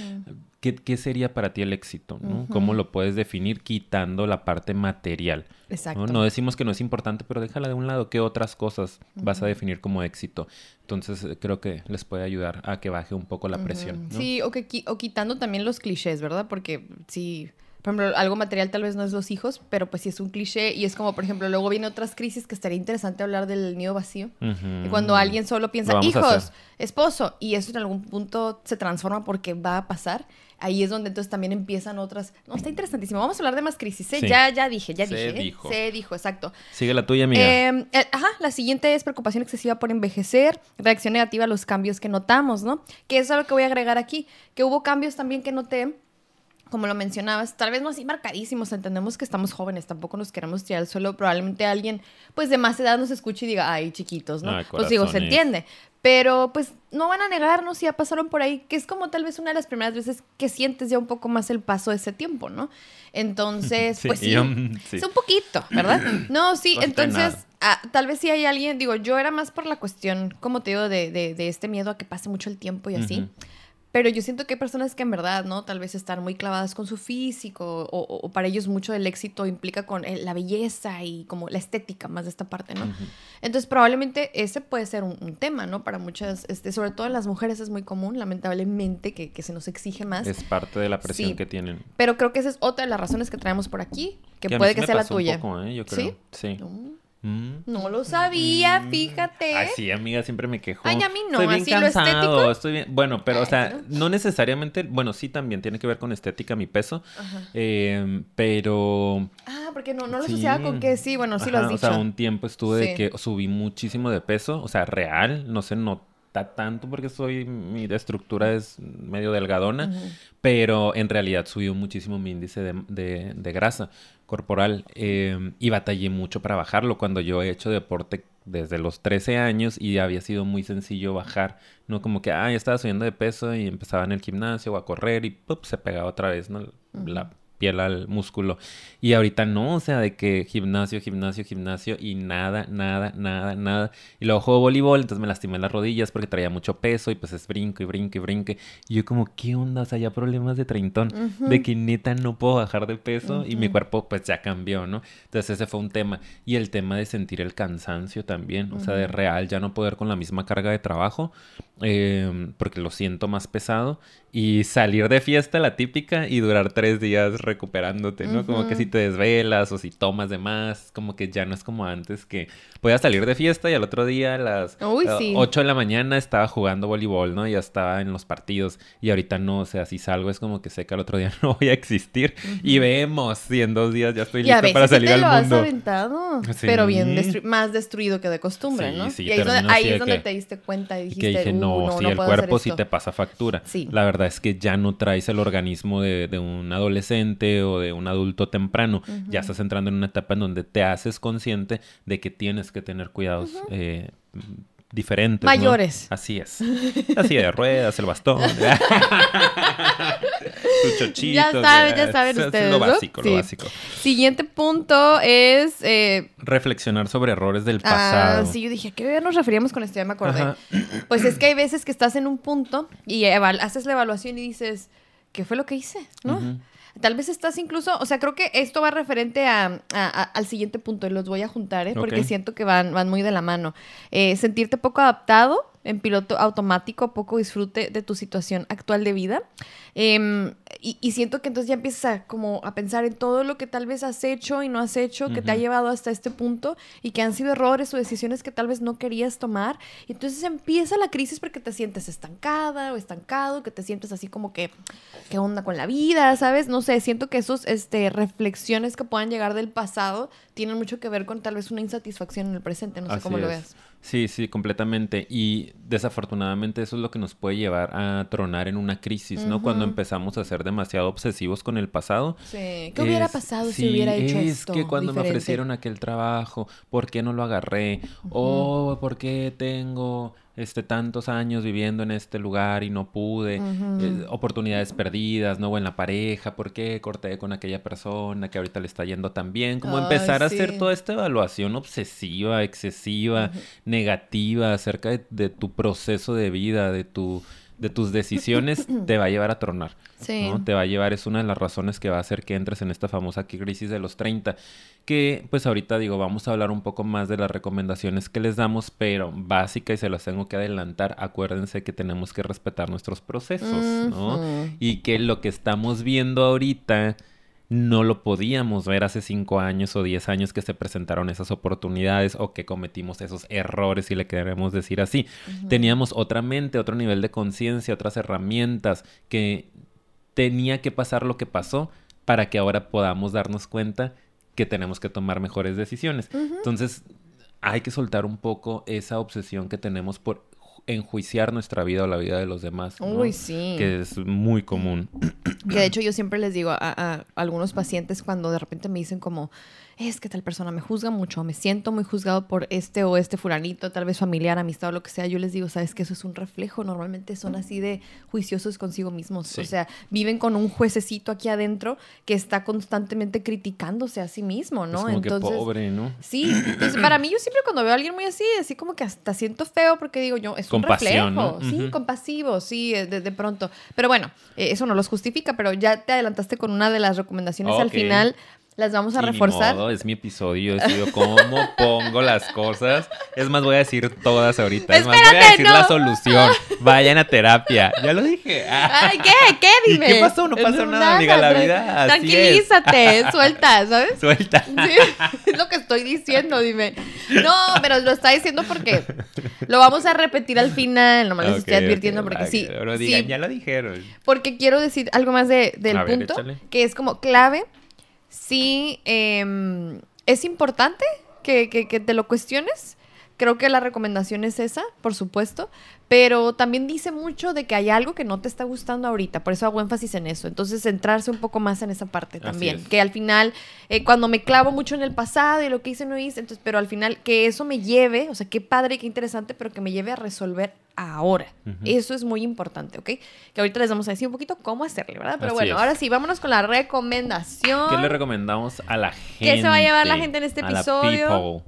¿qué, sería para ti el éxito? ¿no? ¿Cómo lo puedes definir quitando la parte material? Exacto. ¿no? decimos que no es importante, pero déjala de un lado. ¿Qué otras cosas vas a definir como éxito? Entonces eh, creo que les puede ayudar a que baje un poco la presión. Sí, o, que, o quitando también los clichés, ¿verdad? Porque sí por ejemplo, algo material tal vez no es los hijos, pero pues sí es un cliché y es como, por ejemplo, luego viene otras crisis que estaría interesante hablar del nido vacío. Y cuando alguien solo piensa, hijos, esposo, y eso en algún punto se transforma porque va a pasar, ahí es donde entonces también empiezan otras... No, está interesantísimo. Vamos a hablar de más crisis, ¿eh? Ya, ya dije, ya dije. Se ¿eh? dijo. Se dijo, exacto. Sigue la tuya, amiga. Em, eh, ajá, la siguiente es preocupación excesiva por envejecer, reacción negativa a los cambios que notamos, ¿no? Que es algo que voy a agregar aquí, que hubo cambios también que noté como lo mencionabas, tal vez no así marcadísimos, entendemos que estamos jóvenes, tampoco nos queremos tirar al suelo, probablemente alguien pues de más edad nos escuche y diga, ay, chiquitos, ¿no? pues digo, se entiende, Pero pues no van a negarnos si ya pasaron por ahí, que es como tal vez una de las primeras veces que sientes ya un poco más el paso de ese tiempo, ¿no? Entonces, (laughs) Sí, pues sí, yo, mm, sí. es un poquito, ¿verdad? (clears throat) No, sí, entonces ah, tal vez sí hay alguien, digo, yo era más por la cuestión, como te digo, de, de, de este miedo a que pase mucho el tiempo y así. Pero yo siento que hay personas que en verdad, ¿no? Tal vez están muy clavadas con su físico o, o- para ellos mucho del éxito implica con eh, la belleza y como la estética más de esta parte, ¿no? Entonces probablemente ese puede ser un, un tema, ¿no? Para muchas, este, sobre todo en las mujeres es muy común, lamentablemente, que, que se nos exige más. Es parte de la presión Sí. que tienen. Pero creo que esa es otra de las razones que traemos por aquí, que, puede sí que sea la un tuya. poco, ¿eh? Yo creo. Sí. Mm. No lo sabía, Mm. fíjate. Ay, sí, amiga, siempre me quejo. Ay, a mí no, Estoy bien así lo cansado, estético. estoy bien... Bueno, pero, o sea, no necesariamente... Bueno, sí también tiene que ver con estética mi peso. Ajá. eh, pero... Ah, porque no, no lo sí. asociaba con que sí, bueno, sí lo has dicho. O sea, un tiempo estuve de que subí muchísimo de peso. O sea, real. No se nota tanto porque soy... Mi estructura es medio delgadona. Pero en realidad subió muchísimo mi índice de, de- de grasa corporal eh, y batallé mucho para bajarlo cuando yo he hecho deporte desde los 13 años y había sido muy sencillo bajar, ¿no? Como que, ah, estaba subiendo de peso y empezaba en el gimnasio o a correr y ¡pup! se pegaba otra vez, ¿no? La piel al músculo. Y ahorita no, o sea, de que gimnasio, gimnasio, gimnasio y nada, nada, nada, nada. Y luego juego voleibol, entonces me lastimé las rodillas porque traía mucho peso y pues es brinco y brinco y brinque. Y yo como, ¿qué onda? O sea, ya problemas de treintón, de que neta no puedo bajar de peso y mi cuerpo pues ya cambió, ¿no? Entonces ese fue un tema. Y el tema de sentir el cansancio también, o sea, de real ya no poder con la misma carga de trabajo, eh, porque lo siento más pesado. Y salir de fiesta, la típica, y durar tres días recuperándote, ¿no? Como que si te desvelas o si tomas de más, como que ya no es como antes que podías salir de fiesta y al otro día a las Uy, eh, sí. 8 de la mañana estaba jugando voleibol, ¿no? Ya estaba en los partidos y ahorita no, o sea, si salgo es como que sé que al otro día (laughs) no voy a existir y vemos si en dos días ya estoy Y a listo veces para sí salir te al lo has mundo. aventado, Sí. pero bien destru- más destruido que de costumbre, Sí, ¿no? sí, y ahí es donde, ahí es de donde que- te diste cuenta y dijiste, que dije, "Uh, no, no, sí, no el puedo cuerpo sí esto". te pasa factura. Sí. La verdad es que ya no traes el organismo de, de un adolescente o de un adulto temprano. Ya estás entrando en una etapa en donde te haces consciente de que tienes que tener cuidados eh, diferentes. ¿no? Mayores. Así es. Silla de ruedas, el bastón. (laughs) (laughs) Tu chochito. Ya saben, ya saben es- es ustedes, Lo ¿no? básico, Sí. lo básico. Siguiente punto es... eh, Reflexionar sobre errores del ah, pasado. sí, yo dije, ¿a qué nos referíamos con esto? Ya me acordé. Ajá. (clears throat) Pues es que hay veces que estás en un punto y haces la evaluación y dices, ¿qué fue lo que hice? ¿No? Tal vez estás incluso, o sea, creo que esto va referente a, a- a- al siguiente punto y los voy a juntar, ¿eh? porque siento que van, van muy de la mano. Eh, sentirte poco adaptado, en piloto automático, poco disfrute de tu situación actual de vida. Em, y, y siento que entonces ya empiezas a, como a pensar en todo lo que tal vez has hecho y no has hecho, que te ha llevado hasta este punto y que han sido errores o decisiones que tal vez no querías tomar. Y entonces empieza la crisis porque te sientes estancada o estancado, que te sientes así como que, ¿qué onda con la vida? ¿Sabes? No sé, siento que esos este, reflexiones que puedan llegar del pasado tienen mucho que ver con tal vez una insatisfacción en el presente. No sé Así cómo lo veas. Sí, sí, completamente. Y desafortunadamente eso es lo que nos puede llevar a tronar en una crisis, ¿no? Cuando empezamos a ser demasiado obsesivos con el pasado. Sí. ¿Qué hubiera Es- pasado si hubiera hecho es esto? que cuando me ofrecieron aquel trabajo, ¿por qué no lo agarré? O ¿por qué tengo este tantos años viviendo en este lugar y no pude? Eh, oportunidades perdidas, ¿no? O en la pareja, ¿por qué corté con aquella persona que ahorita le está yendo tan bien? Como Ay, empezar a hacer toda esta evaluación obsesiva, excesiva, negativa acerca de, de tu proceso de vida, de tu de tus decisiones (clears throat) te va a llevar a tronar. Sí. ¿no? Te va a llevar, es una de las razones que va a hacer que entres en esta famosa crisis de los 30. Que pues ahorita digo, vamos a hablar un poco más de las recomendaciones que les damos, pero básica y se las tengo que adelantar. Acuérdense que tenemos que respetar nuestros procesos, ¿no? Y que lo que estamos viendo ahorita no lo podíamos ver hace cinco años o diez años que se presentaron esas oportunidades o que cometimos esos errores, si le queremos decir así. Teníamos otra mente, otro nivel de conciencia, otras herramientas que tenía que pasar lo que pasó para que ahora podamos darnos cuenta que tenemos que tomar mejores decisiones. Entonces, hay que soltar un poco esa obsesión que tenemos por enjuiciar nuestra vida o la vida de los demás. ¿no? Uy, sí. Que es muy común. Que de hecho yo siempre les digo a, a algunos pacientes cuando de repente me dicen como, es que tal persona me juzga mucho, me siento muy juzgado por este o este fulanito, tal vez familiar, amistad o lo que sea, yo les digo, sabes que eso es un reflejo, normalmente son así de juiciosos consigo mismos, o sea, viven con un juececito aquí adentro que está constantemente criticándose a sí mismo, ¿no? Es como que pobre, ¿no? Sí, entonces para mí yo siempre cuando veo a alguien muy así, así como que hasta siento feo porque digo yo, es un reflejo, sí, compasivo, sí, de, pronto. Pero bueno, eh, eso no los justifica, pero ya te adelantaste con una de las recomendaciones al final las vamos a reforzar. es mi episodio, decido cómo (laughs) pongo las cosas. Es más, voy a decir todas ahorita. Es más, voy a decir la solución. Vayan a terapia. Ya lo dije. Ay, ¿qué? (laughs) ¿Qué? Dime. ¿Y qué pasó? No pasó nada, amiga. La vida así Tranquilízate, (laughs) suelta, ¿sabes? Suelta. Sí, es lo que estoy diciendo, dime. No, pero lo está diciendo porque lo vamos a repetir al final. No me lo estoy advirtiendo porque sí. Pero digan, ya lo dijeron. Porque quiero decir algo más de, del punto, que es como clave sí em, es importante que, que, te lo cuestiones. Creo que la recomendación es esa, por supuesto, pero también dice mucho de que hay algo que no te está gustando ahorita, por eso hago énfasis en eso. Entonces, centrarse un poco más en esa parte también, que al final, eh, cuando me clavo mucho en el pasado y lo que hice no hice, entonces, pero al final que eso me lleve, o sea, qué padre y qué interesante, pero que me lleve a resolver ahora. Eso es muy importante, ¿ok? Que ahorita les vamos a decir un poquito cómo hacerle, ¿verdad? Pero bueno, ahora sí, vámonos con la recomendación. ¿Qué le recomendamos a la gente? ¿Qué se va a llevar la gente en este episodio?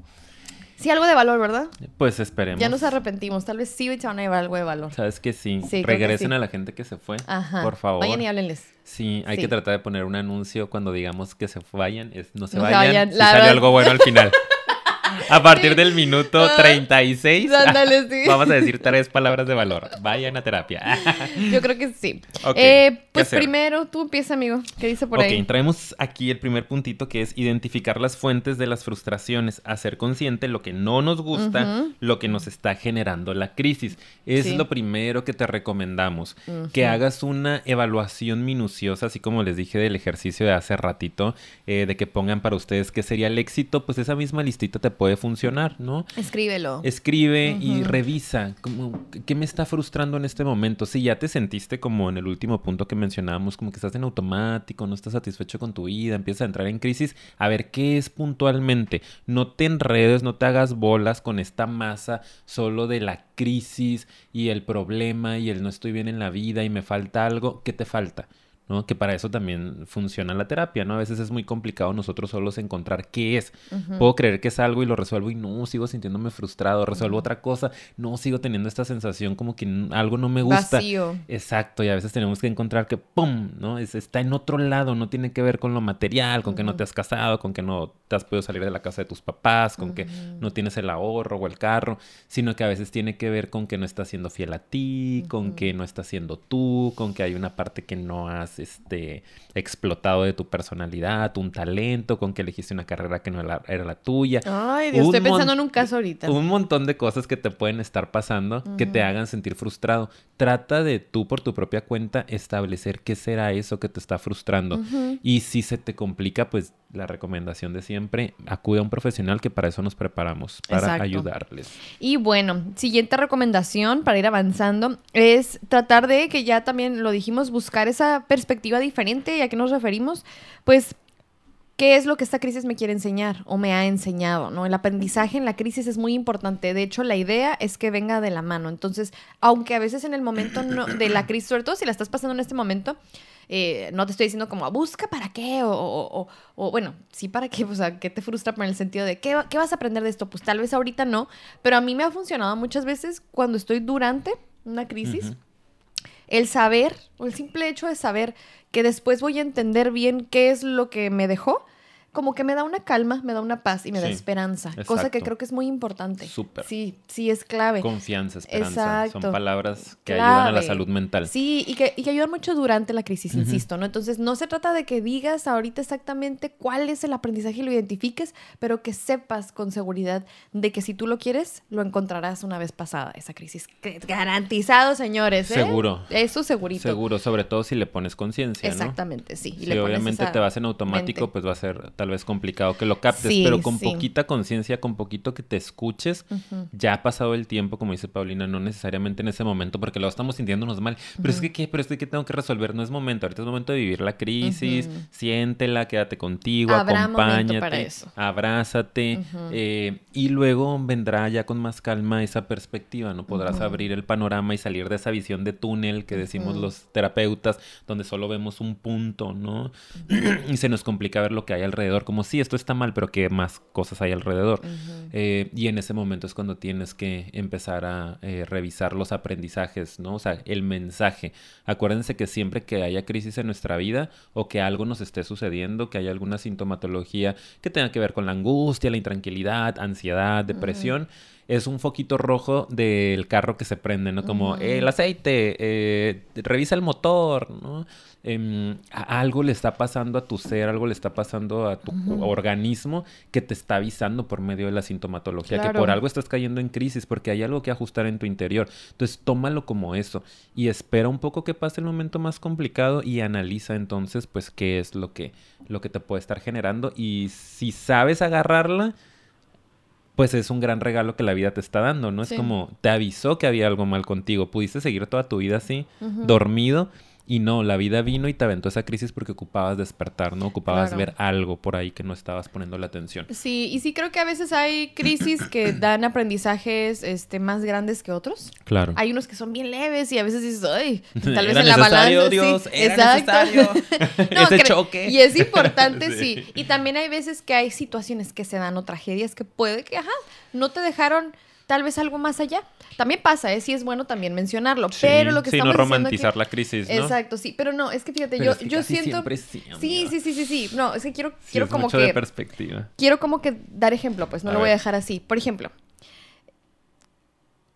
Sí, algo de valor, ¿verdad? Pues esperemos. Ya nos arrepentimos. Tal vez sí se van a llevar algo de valor. Sabes que sí. Regresen a la gente que se fue. Ajá. Por favor. Vayan y háblenles. Sí, hay que tratar de poner un anuncio cuando digamos que se vayan. Es, no se vayan. Si sale algo bueno al final. (laughs) A partir del minuto 36 (laughs) vamos a decir tres palabras de valor. Vayan a terapia. (laughs) Yo creo que sí. Eh, pues primero, tú empieza, amigo. ¿Qué dice por ahí? Ok, traemos aquí el primer puntito que es identificar las fuentes de las frustraciones, hacer consciente lo que no nos gusta, lo que nos está generando la crisis. Es lo primero que te recomendamos. Que hagas una evaluación minuciosa, así como les dije del ejercicio de hace ratito, eh, de que pongan para ustedes qué sería el éxito, pues esa misma listita te puede funcionar, ¿no? Escríbelo. Escribe y revisa como, qué me está frustrando en este momento. Si ya te sentiste como en el último punto que mencionábamos, como que estás en automático, no estás satisfecho con tu vida, empiezas a entrar en crisis, a ver qué es puntualmente. No te enredes, no te hagas bolas con esta masa solo de la crisis y el problema y el no estoy bien en la vida y me falta algo. ¿Qué te falta? ¿No? Que para eso también funciona la terapia, ¿no? A veces es muy complicado nosotros solos encontrar qué es. Puedo creer que es algo y lo resuelvo y no, sigo sintiéndome frustrado, resuelvo otra cosa, no, sigo teniendo esta sensación como que algo no me gusta. Vacío. Exacto, y a veces tenemos que encontrar que, ¡pum!, ¿no? Es, está en otro lado, no tiene que ver con lo material, con que no te has casado, con que no te has podido salir de la casa de tus papás, con que no tienes el ahorro o el carro, sino que a veces tiene que ver con que no estás siendo fiel a ti, con que no estás siendo tú, con que hay una parte que no has este, explotado de tu personalidad, un talento, con que elegiste una carrera que no era, la tuya. Ay, Dios, estoy pensando en un caso ahorita. Un montón de cosas que te pueden estar pasando que te hagan sentir frustrado. Trata de tú por tu propia cuenta establecer qué será eso que te está frustrando. Y si se te complica, pues la recomendación de siempre, acude a un profesional que para eso nos preparamos, para ayudarles. Y bueno, siguiente recomendación para ir avanzando es tratar de, que ya también lo dijimos, buscar esa perspectiva diferente. ¿Y a qué nos referimos? Pues ¿Qué es lo que esta crisis me quiere enseñar o me ha enseñado? ¿no? El aprendizaje en la crisis es muy importante. De hecho, la idea es que venga de la mano. Entonces, aunque a veces en el momento de la crisis, sobre todo si la estás pasando en este momento, eh, no te estoy diciendo como busca para qué o, bueno, sí para qué, o sea, ¿qué te frustra por el sentido de ¿qué, ¿qué vas a aprender de esto? Pues tal vez ahorita no, pero a mí me ha funcionado muchas veces cuando estoy durante una crisis. El saber, o el simple hecho de saber que después voy a entender bien qué es lo que me dejó, como que me da una calma, me da una paz y me da esperanza, cosa que creo que es muy importante. Súper. Sí, sí es clave. Confianza, esperanza, son palabras que ayudan a la salud mental. Sí, y que, y que ayudan mucho durante la crisis, insisto, ¿no? Entonces, no se trata de que digas ahorita exactamente cuál es el aprendizaje y lo identifiques, pero que sepas con seguridad de que si tú lo quieres, lo encontrarás una vez pasada esa crisis. Garantizado, señores. ¿eh? Seguro. Eso segurito. Seguro, sobre todo si le pones conciencia. Exactamente, sí. Y si obviamente te vas en automático, pues va a ser tal vez complicado que lo captes, Sí, pero con sí. poquita conciencia, con poquito que te escuches, ya ha pasado el tiempo, como dice Paulina, no necesariamente en ese momento, porque lo estamos sintiéndonos mal. Pero es que, ¿qué? Pero es que, ¿qué tengo que resolver? No es momento, ahorita es momento de vivir la crisis, Ujú. siéntela, quédate contigo, Habrá acompáñate, para eso. abrázate, eh, y luego vendrá ya con más calma esa perspectiva, ¿no? Podrás abrir el panorama y salir de esa visión de túnel que decimos los terapeutas, donde solo vemos un punto, ¿no? (clears throat) y se nos complica ver lo que hay alrededor, como si esto está mal, pero qué más cosas hay alrededor. Eh, y en ese momento es cuando tienes que empezar a eh, revisar los aprendizajes, ¿no? O sea, el mensaje. Acuérdense que siempre que haya crisis en nuestra vida o que algo nos esté sucediendo, que haya alguna sintomatología que tenga que ver con la angustia, la intranquilidad, ansiedad, depresión, es un foquito rojo del carro que se prende, ¿no? Como. "Eh, el aceite, eh, revisa el motor, ¿no? Em, algo le está pasando a tu ser, algo le está pasando a tu organismo que te está avisando por medio de la sintomatología, que por algo estás cayendo en crisis, porque hay algo que ajustar en tu interior. Entonces, tómalo como eso y espera un poco que pase el momento más complicado y analiza entonces, pues, qué es lo que, lo que te puede estar generando. Y si sabes agarrarla, pues es un gran regalo que la vida te está dando, ¿no? Sí. Es como, te avisó que había algo mal contigo, pudiste seguir toda tu vida así, dormido. Y no, la vida vino y te aventó esa crisis porque ocupabas despertar, ¿no? Ocupabas Claro. ver algo por ahí que no estabas poniendo la atención. Sí, y sí creo que a veces hay crisis que (clears throat) dan aprendizajes este, más grandes que otros. Claro. Hay unos que son bien leves y a veces dices, ay, (laughs) tal vez en la balanza. Dios, sí, era necesario. (laughs) (laughs) No, Ese choque. Y es importante, sí. Sí. Y también hay veces que hay situaciones que se dan o tragedias que puede que, ajá, no te dejaron tal vez algo más allá. También pasa, ¿eh? Sí es bueno también mencionarlo. Sí, pero lo que sí, estamos no romantizar la crisis, ¿no? Exacto, sí. Pero no, es que fíjate, Pero yo, es que yo casi siento... sí, sí, sí, sí, sí, sí. No, es que quiero, Sí, quiero es como mucho que de perspectiva. quiero como que dar ejemplo, pues no A lo voy a ver. dejar así. Por ejemplo,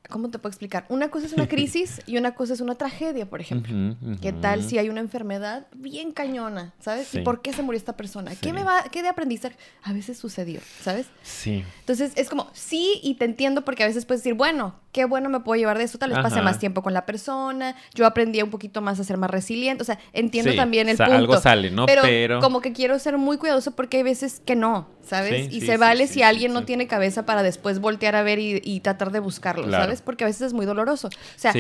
¿cómo te puedo explicar? Una cosa es una (laughs) crisis y una cosa es una tragedia, por ejemplo. ¿Qué tal si hay una enfermedad bien cañona, ¿sabes? Sí. ¿Y por qué se murió esta persona? Sí. ¿Qué me va, qué de aprendizaje? A veces sucedió, ¿sabes? Sí. Entonces es como, sí, y te entiendo porque a veces puedes decir, bueno, qué bueno me puedo llevar de eso, tal vez pase Ajá. más tiempo con la persona, yo aprendí un poquito más a ser más resiliente, o sea, entiendo Sí, también el sa- punto. algo sale, ¿no? Pero, Pero- como que quiero ser muy cuidadoso porque hay veces que no, ¿sabes? Sí, y sí, se vale si alguien no tiene cabeza para después voltear a ver y, y tratar de buscarlo, Claro. ¿sabes? Porque a veces es muy doloroso. O sea,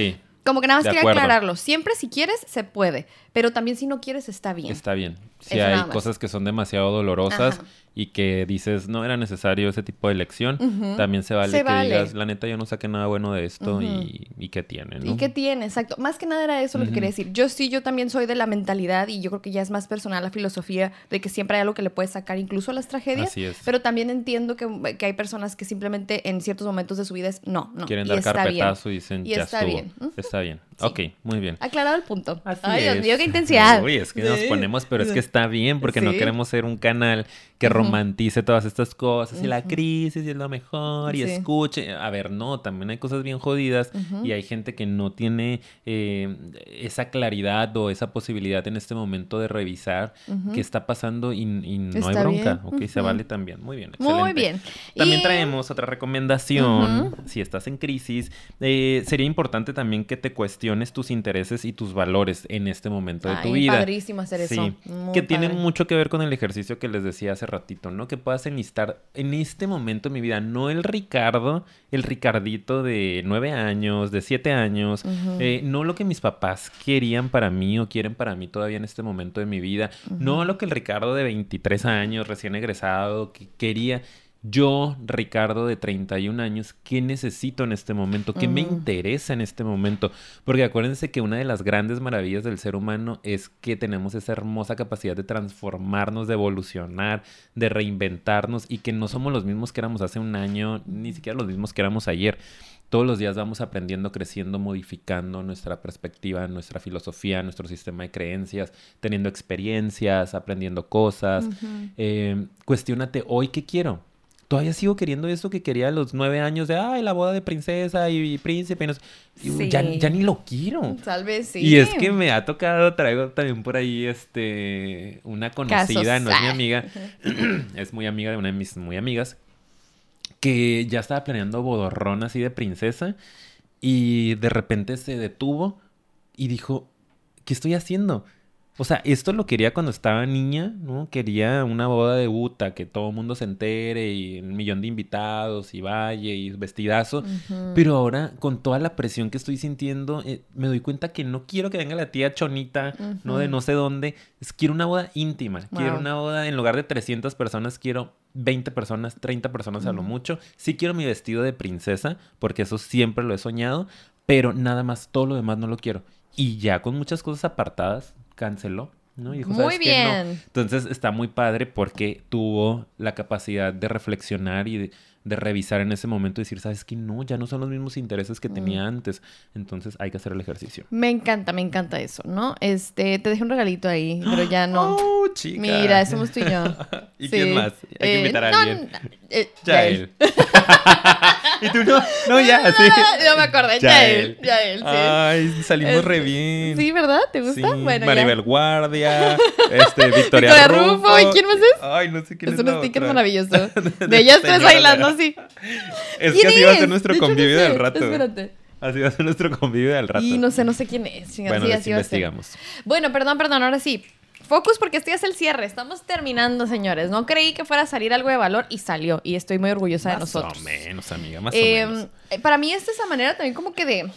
como que nada más De quería acuerdo. aclararlo. Siempre si quieres, se puede, pero también si no quieres, está bien. Está bien. Si hay cosas que son demasiado dolorosas Ajá. y que dices, no era necesario ese tipo de elección, Ujú. también se vale Se que vale. digas, la neta, yo no saqué nada bueno de esto y, y qué tiene, ¿no? ¿Y qué tiene? Exacto. Más que nada era eso lo que quería decir. Yo sí, yo también soy de la mentalidad y yo creo que ya es más personal la filosofía de que siempre hay algo que le puede sacar incluso a las tragedias. Así es. Pero también entiendo que, que hay personas que simplemente en ciertos momentos de su vida es no, no. Quieren y dar está carpetazo y dicen, Y ya está estuvo. bien. Está bien. Sí. Ok, muy bien. Aclarado el punto. Así Ay, Dios mío, qué intensidad. Uy, es que nos Sí. ponemos, pero es que está bien, porque no Sí. queremos ser un canal que Ujú. romantice todas estas cosas y la crisis y es lo mejor y Sí. escuche. A ver, no, también hay cosas bien jodidas Ujú. y hay gente que no tiene eh, esa claridad o esa posibilidad en este momento de revisar qué está pasando y, y no hay Está bronca. bien. Ok, se vale también. Muy bien. Muy excelente. bien. También Y- traemos otra recomendación. Si estás en crisis, eh, sería importante también que te cuestiones tus intereses y tus valores en este momento de tu Ay, vida. padrísimo hacer eso. Sí, Muy que tiene padre. mucho que ver con el ejercicio que les decía hace ratito, ¿no? Que puedas enlistar en este momento de mi vida, no el Ricardo, el Ricardito de nueve años, de siete años, eh, no lo que mis papás querían para mí o quieren para mí todavía en este momento de mi vida, no lo que el Ricardo de 23 años, recién egresado, que quería. Yo, Ricardo, de 31 años, ¿qué necesito en este momento? ¿Qué me interesa en este momento? Porque acuérdense que una de las grandes maravillas del ser humano es que tenemos esa hermosa capacidad de transformarnos, de evolucionar, de reinventarnos y que no somos los mismos que éramos hace un año, ni siquiera los mismos que éramos ayer. Todos los días vamos aprendiendo, creciendo, modificando nuestra perspectiva, nuestra filosofía, nuestro sistema de creencias, teniendo experiencias, aprendiendo cosas. Eh, cuestiónate, ¿hoy qué quiero? Todavía sigo queriendo eso que quería a los nueve años de, ay, la boda de princesa y, príncipe. y no sé". Y, Sí. ya, ya ni lo quiero. Tal vez sí. Y es que me ha tocado, traigo también por ahí, este, una conocida, Casos. no es mi Ah. (clears throat) amiga, es muy amiga de una de mis muy amigas, que ya estaba planeando bodorrón así de princesa y de repente se detuvo y dijo, ¿qué estoy haciendo? O sea, esto lo quería cuando estaba niña, ¿no? Quería una boda de Uta, que todo el mundo se entere y un millón de invitados y valle y vestidazo. Pero ahora, con toda la presión que estoy sintiendo, eh, me doy cuenta que no quiero que venga la tía chonita, ¿no? De no sé dónde. Es, quiero una boda íntima. Quiero una boda, en lugar de 300 personas, quiero 20 personas, 30 personas a lo mucho. Sí quiero mi vestido de princesa, porque eso siempre lo he soñado. Pero nada más, todo lo demás no lo quiero. Y ya con muchas cosas apartadas, canceló. ¿no? Y muy bien. Entonces está muy padre porque tuvo la capacidad de reflexionar y de, de revisar en ese momento y decir, ¿sabes qué? No, ya no son los mismos intereses que tenía mm. antes. Entonces hay que hacer el ejercicio. Me encanta, me encanta eso, ¿no? Este, te dejé un regalito ahí, pero ya no. (gasps) ¡Oh, chica! Mira, somos tú y yo. (laughs) ¿Y quién más? Hay que invitar a eh, alguien. Eh, ya él. (laughs) y tú no, no, ya, sí. No, me acordé, ya él. Ya él, sí. Ay, salimos re bien. Sí, ¿verdad? ¿Te gusta? Sí. Bueno, Maribel Guardia, este, (laughs) Victoria, Victoria Rufo. ¿Y quién más es? Ay, no sé quién es. Es un sticker maravilloso. De ellas tres bailando es que así va a ser nuestro convivio del rato. Espérate. Así va a ser nuestro convivio del rato. Y no sé, no sé quién es. bueno, así, investigamos. Bueno, perdón, perdón, ahora sí. Focus porque este ya es el cierre. Estamos terminando, señores. No creí que fuera a salir algo de valor y salió. Y estoy muy orgullosa de nosotros. Más o menos, amiga, más o em, menos. Eh, para mí esta es esa manera también como que de,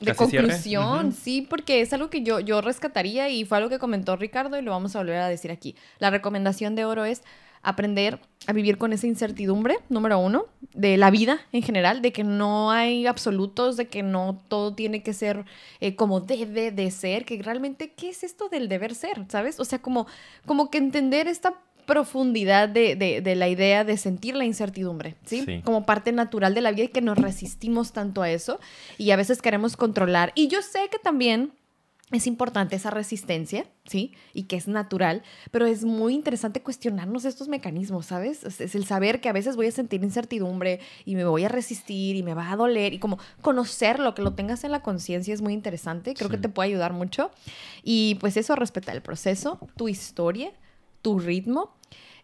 de conclusión, sí, porque es algo que yo, yo rescataría y fue algo que comentó Ricardo y lo vamos a volver a decir aquí. La recomendación de oro es aprender a vivir con esa incertidumbre, número uno, de la vida en general, de que no hay absolutos, de que no todo tiene que ser eh, como debe de ser, que realmente, ¿qué es esto del deber ser? ¿Sabes? O sea, como, como que entender esta profundidad de, de, la idea de sentir la incertidumbre, ¿sí? ¿sí? Como parte natural de la vida y que nos resistimos tanto a eso y a veces queremos controlar. Y yo sé que también es importante esa resistencia, ¿sí? Y que es natural, pero es muy interesante cuestionarnos estos mecanismos, ¿sabes? Es el saber que a veces voy a sentir incertidumbre y me voy a resistir y me va a doler y como conocerlo, que lo tengas en la conciencia es muy interesante, creo que te puede ayudar mucho. Y pues eso, respeta el proceso, tu historia, tu ritmo.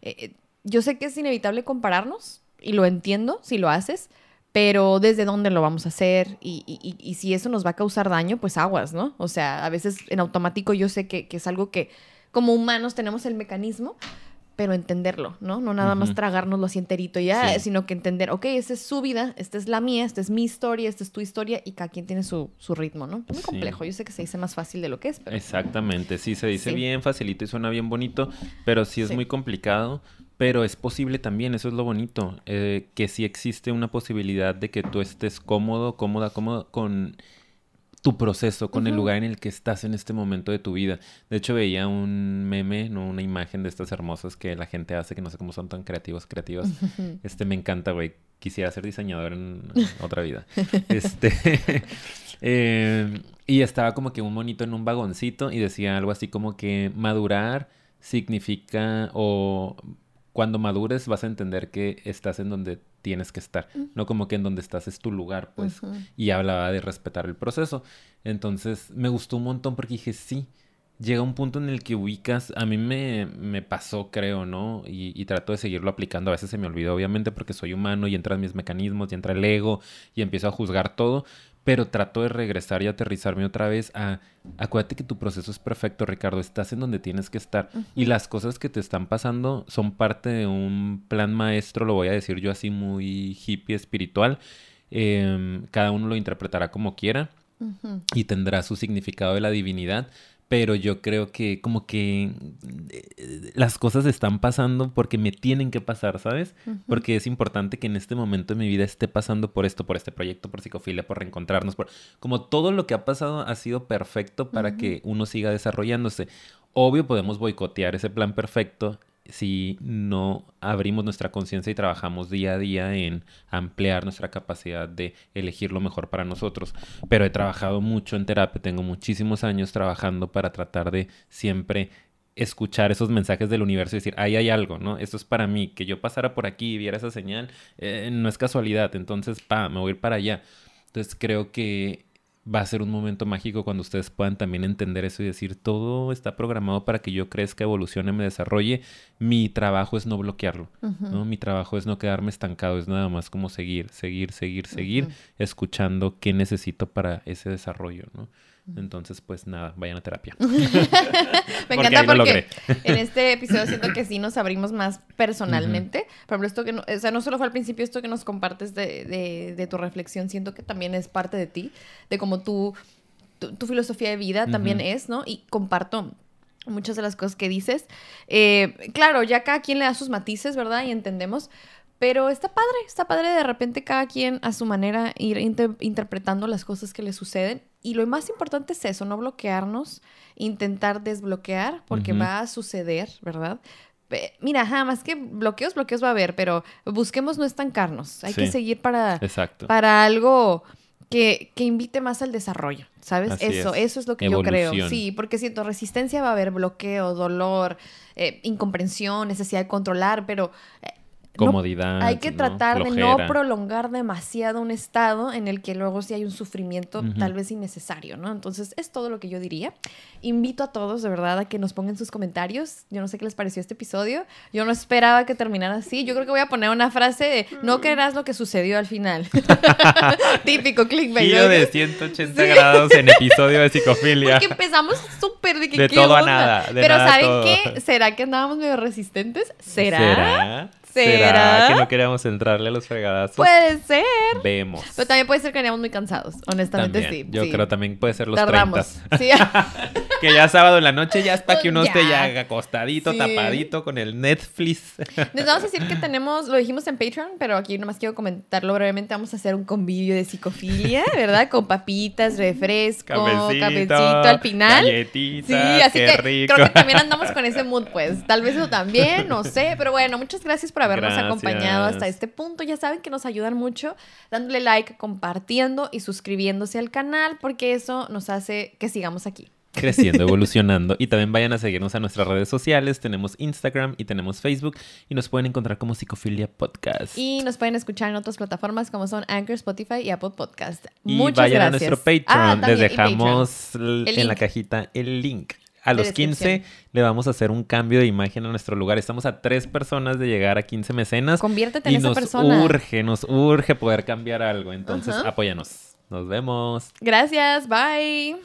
Eh, eh, yo sé que es inevitable compararnos y lo entiendo si lo haces, pero desde dónde lo vamos a hacer y, y, y, si eso nos va a causar daño, pues aguas, ¿no? O sea, a veces en automático yo sé que, que es algo que como humanos tenemos el mecanismo, pero entenderlo, ¿no? No nada más tragárnoslo así enterito ya, sino que entender, ok, esta es su vida, esta es la mía, esta es mi historia, esta es tu historia y cada quien tiene su, su ritmo, ¿no? Es muy complejo, yo sé que se dice más fácil de lo que es, pero... Exactamente, sí, se dice bien facilito y suena bien bonito, pero sí es muy complicado pero es posible también, eso es lo bonito, eh, que sí existe una posibilidad de que tú estés cómodo, cómoda, cómodo con tu proceso, con el lugar en el que estás en este momento de tu vida. De hecho, veía un meme, ¿no? una imagen de estas hermosas que la gente hace, que no sé cómo son tan creativos, creativas. (laughs) Este me encanta, güey. Quisiera ser diseñador en otra vida. (laughs) Este. (laughs) Eh, y estaba como que un monito en un vagoncito y decía algo así como que madurar significa o cuando madures vas a entender que estás en donde tienes que estar, no como que en donde estás es tu lugar, pues. Y hablaba de respetar el proceso. Entonces me gustó un montón porque dije, sí, llega un punto en el que ubicas, a mí me, me pasó, creo, ¿no? Y, y, trato de seguirlo aplicando, a veces se me olvida, obviamente, porque soy humano y entran mis mecanismos y entra el ego y empiezo a juzgar todo, pero trato de regresar y aterrizarme otra vez a, acuérdate que tu proceso es perfecto, Ricardo, estás en donde tienes que estar y las cosas que te están pasando son parte de un plan maestro, lo voy a decir yo así muy hippie espiritual, em, cada uno lo interpretará como quiera. Y tendrá su significado de la divinidad, pero yo creo que como que eh, las cosas están pasando porque me tienen que pasar, ¿sabes? Porque es importante que en este momento de mi vida esté pasando por esto, por este proyecto, por psicofilia, por reencontrarnos, por como todo lo que ha pasado ha sido perfecto para que uno siga desarrollándose. Obvio podemos boicotear ese plan perfecto si no abrimos nuestra conciencia y trabajamos día a día en ampliar nuestra capacidad de elegir lo mejor para nosotros. Pero he trabajado mucho en terapia, tengo muchísimos años trabajando para tratar de siempre escuchar esos mensajes del universo y decir, ahí hay algo, ¿no? Esto es para mí, que yo pasara por aquí y viera esa señal, eh, no es casualidad, entonces, pa, me voy a ir para allá. Entonces creo que va a ser un momento mágico cuando ustedes puedan también entender eso y decir, todo está programado para que yo crezca, evolucione, me desarrolle. Mi trabajo es no bloquearlo, ¿no? Mi trabajo es no quedarme estancado, es nada más como seguir, seguir, seguir, seguir, escuchando qué necesito para ese desarrollo, ¿no? Entonces, pues nada, vayan a terapia. (laughs) (laughs) Me encanta porque logré. en este episodio siento que sí nos abrimos más personalmente. Por ejemplo, esto que, no- o sea, no solo fue al principio esto que nos compartes de, de- de tu reflexión, siento que también es parte de ti, de cómo tú, tu, tu filosofía de vida también es, ¿no? Y comparto muchas de las cosas que dices. Eh, claro, ya cada quien le da sus matices, ¿verdad? Y entendemos. Pero está padre, está padre de repente cada quien a su manera ir inter- interpretando las cosas que le suceden. Y lo más importante es eso, no bloquearnos, intentar desbloquear, porque va a suceder, ¿verdad? Mira, ajá, más que bloqueos, bloqueos va a haber, pero busquemos no estancarnos. Hay que seguir para, Exacto. para algo que, que invite más al desarrollo, ¿sabes? Así eso, es. eso es lo que yo creo. Sí, porque siento resistencia va a haber bloqueo, dolor, eh, incomprensión, necesidad de controlar, pero eh, no- Comodidad. hay que ¿no? tratar de no prolongar demasiado un estado en el que luego sí hay un sufrimiento Ujú. tal vez innecesario, ¿no? Entonces es todo lo que yo diría. Invito a todos de verdad a que nos pongan sus comentarios. Yo no sé qué les pareció este episodio. Yo no esperaba que terminara así. Yo creo que voy a poner una frase de no creerás lo que sucedió al final. (laughs) Típico clickbait. Giro de 180 grados en episodio de psicofilia. Porque empezamos súper de que De todo a onda? nada, de Pero nada a ¿saben todo. qué? ¿Será que andábamos medio resistentes? ¿Será? ¿Será? ¿Será? que no queríamos entrarle a los fregadazos? Puede ser. Vemos. Pero también puede ser que veníamos muy cansados, honestamente También. sí. Yo sí. creo también puede ser los Tardamos. 30. Sí. (laughs) Que ya sábado en la noche ya es para que uno Ya. esté ya acostadito, Sí. tapadito con el Netflix. (laughs) Les vamos a decir que tenemos, lo dijimos en Patreon, pero aquí nomás quiero comentarlo brevemente. Vamos a hacer un convivio de psicofilia, (laughs) ¿verdad? Con papitas, refresco, cafecito, al final. Galletitas, Sí, así qué que rico. creo que también andamos con ese mood, pues. Tal vez eso también, no sé. Pero bueno, muchas gracias por habernos Gracias. acompañado hasta este punto. Ya saben que nos ayudan mucho dándole like, compartiendo y suscribiéndose al canal, porque eso nos hace que sigamos aquí. creciendo, (laughs) evolucionando. Y también vayan a seguirnos a nuestras redes sociales. Tenemos Instagram y tenemos Facebook. Y nos pueden encontrar como Psicofilia Podcast. Y nos pueden escuchar en otras plataformas como son Anchor, Spotify y Apple Podcast. Y Muchas vayan gracias. a nuestro Patreon. Ah, Les dejamos El en la link. cajita el link. A los 15 descripción. le vamos a hacer un cambio de imagen a nuestro lugar. Estamos a tres personas de llegar a 15 mecenas. Conviértete en y esa nos persona. urge, nos urge poder cambiar algo. Entonces, apóyanos. Nos vemos. Gracias, bye.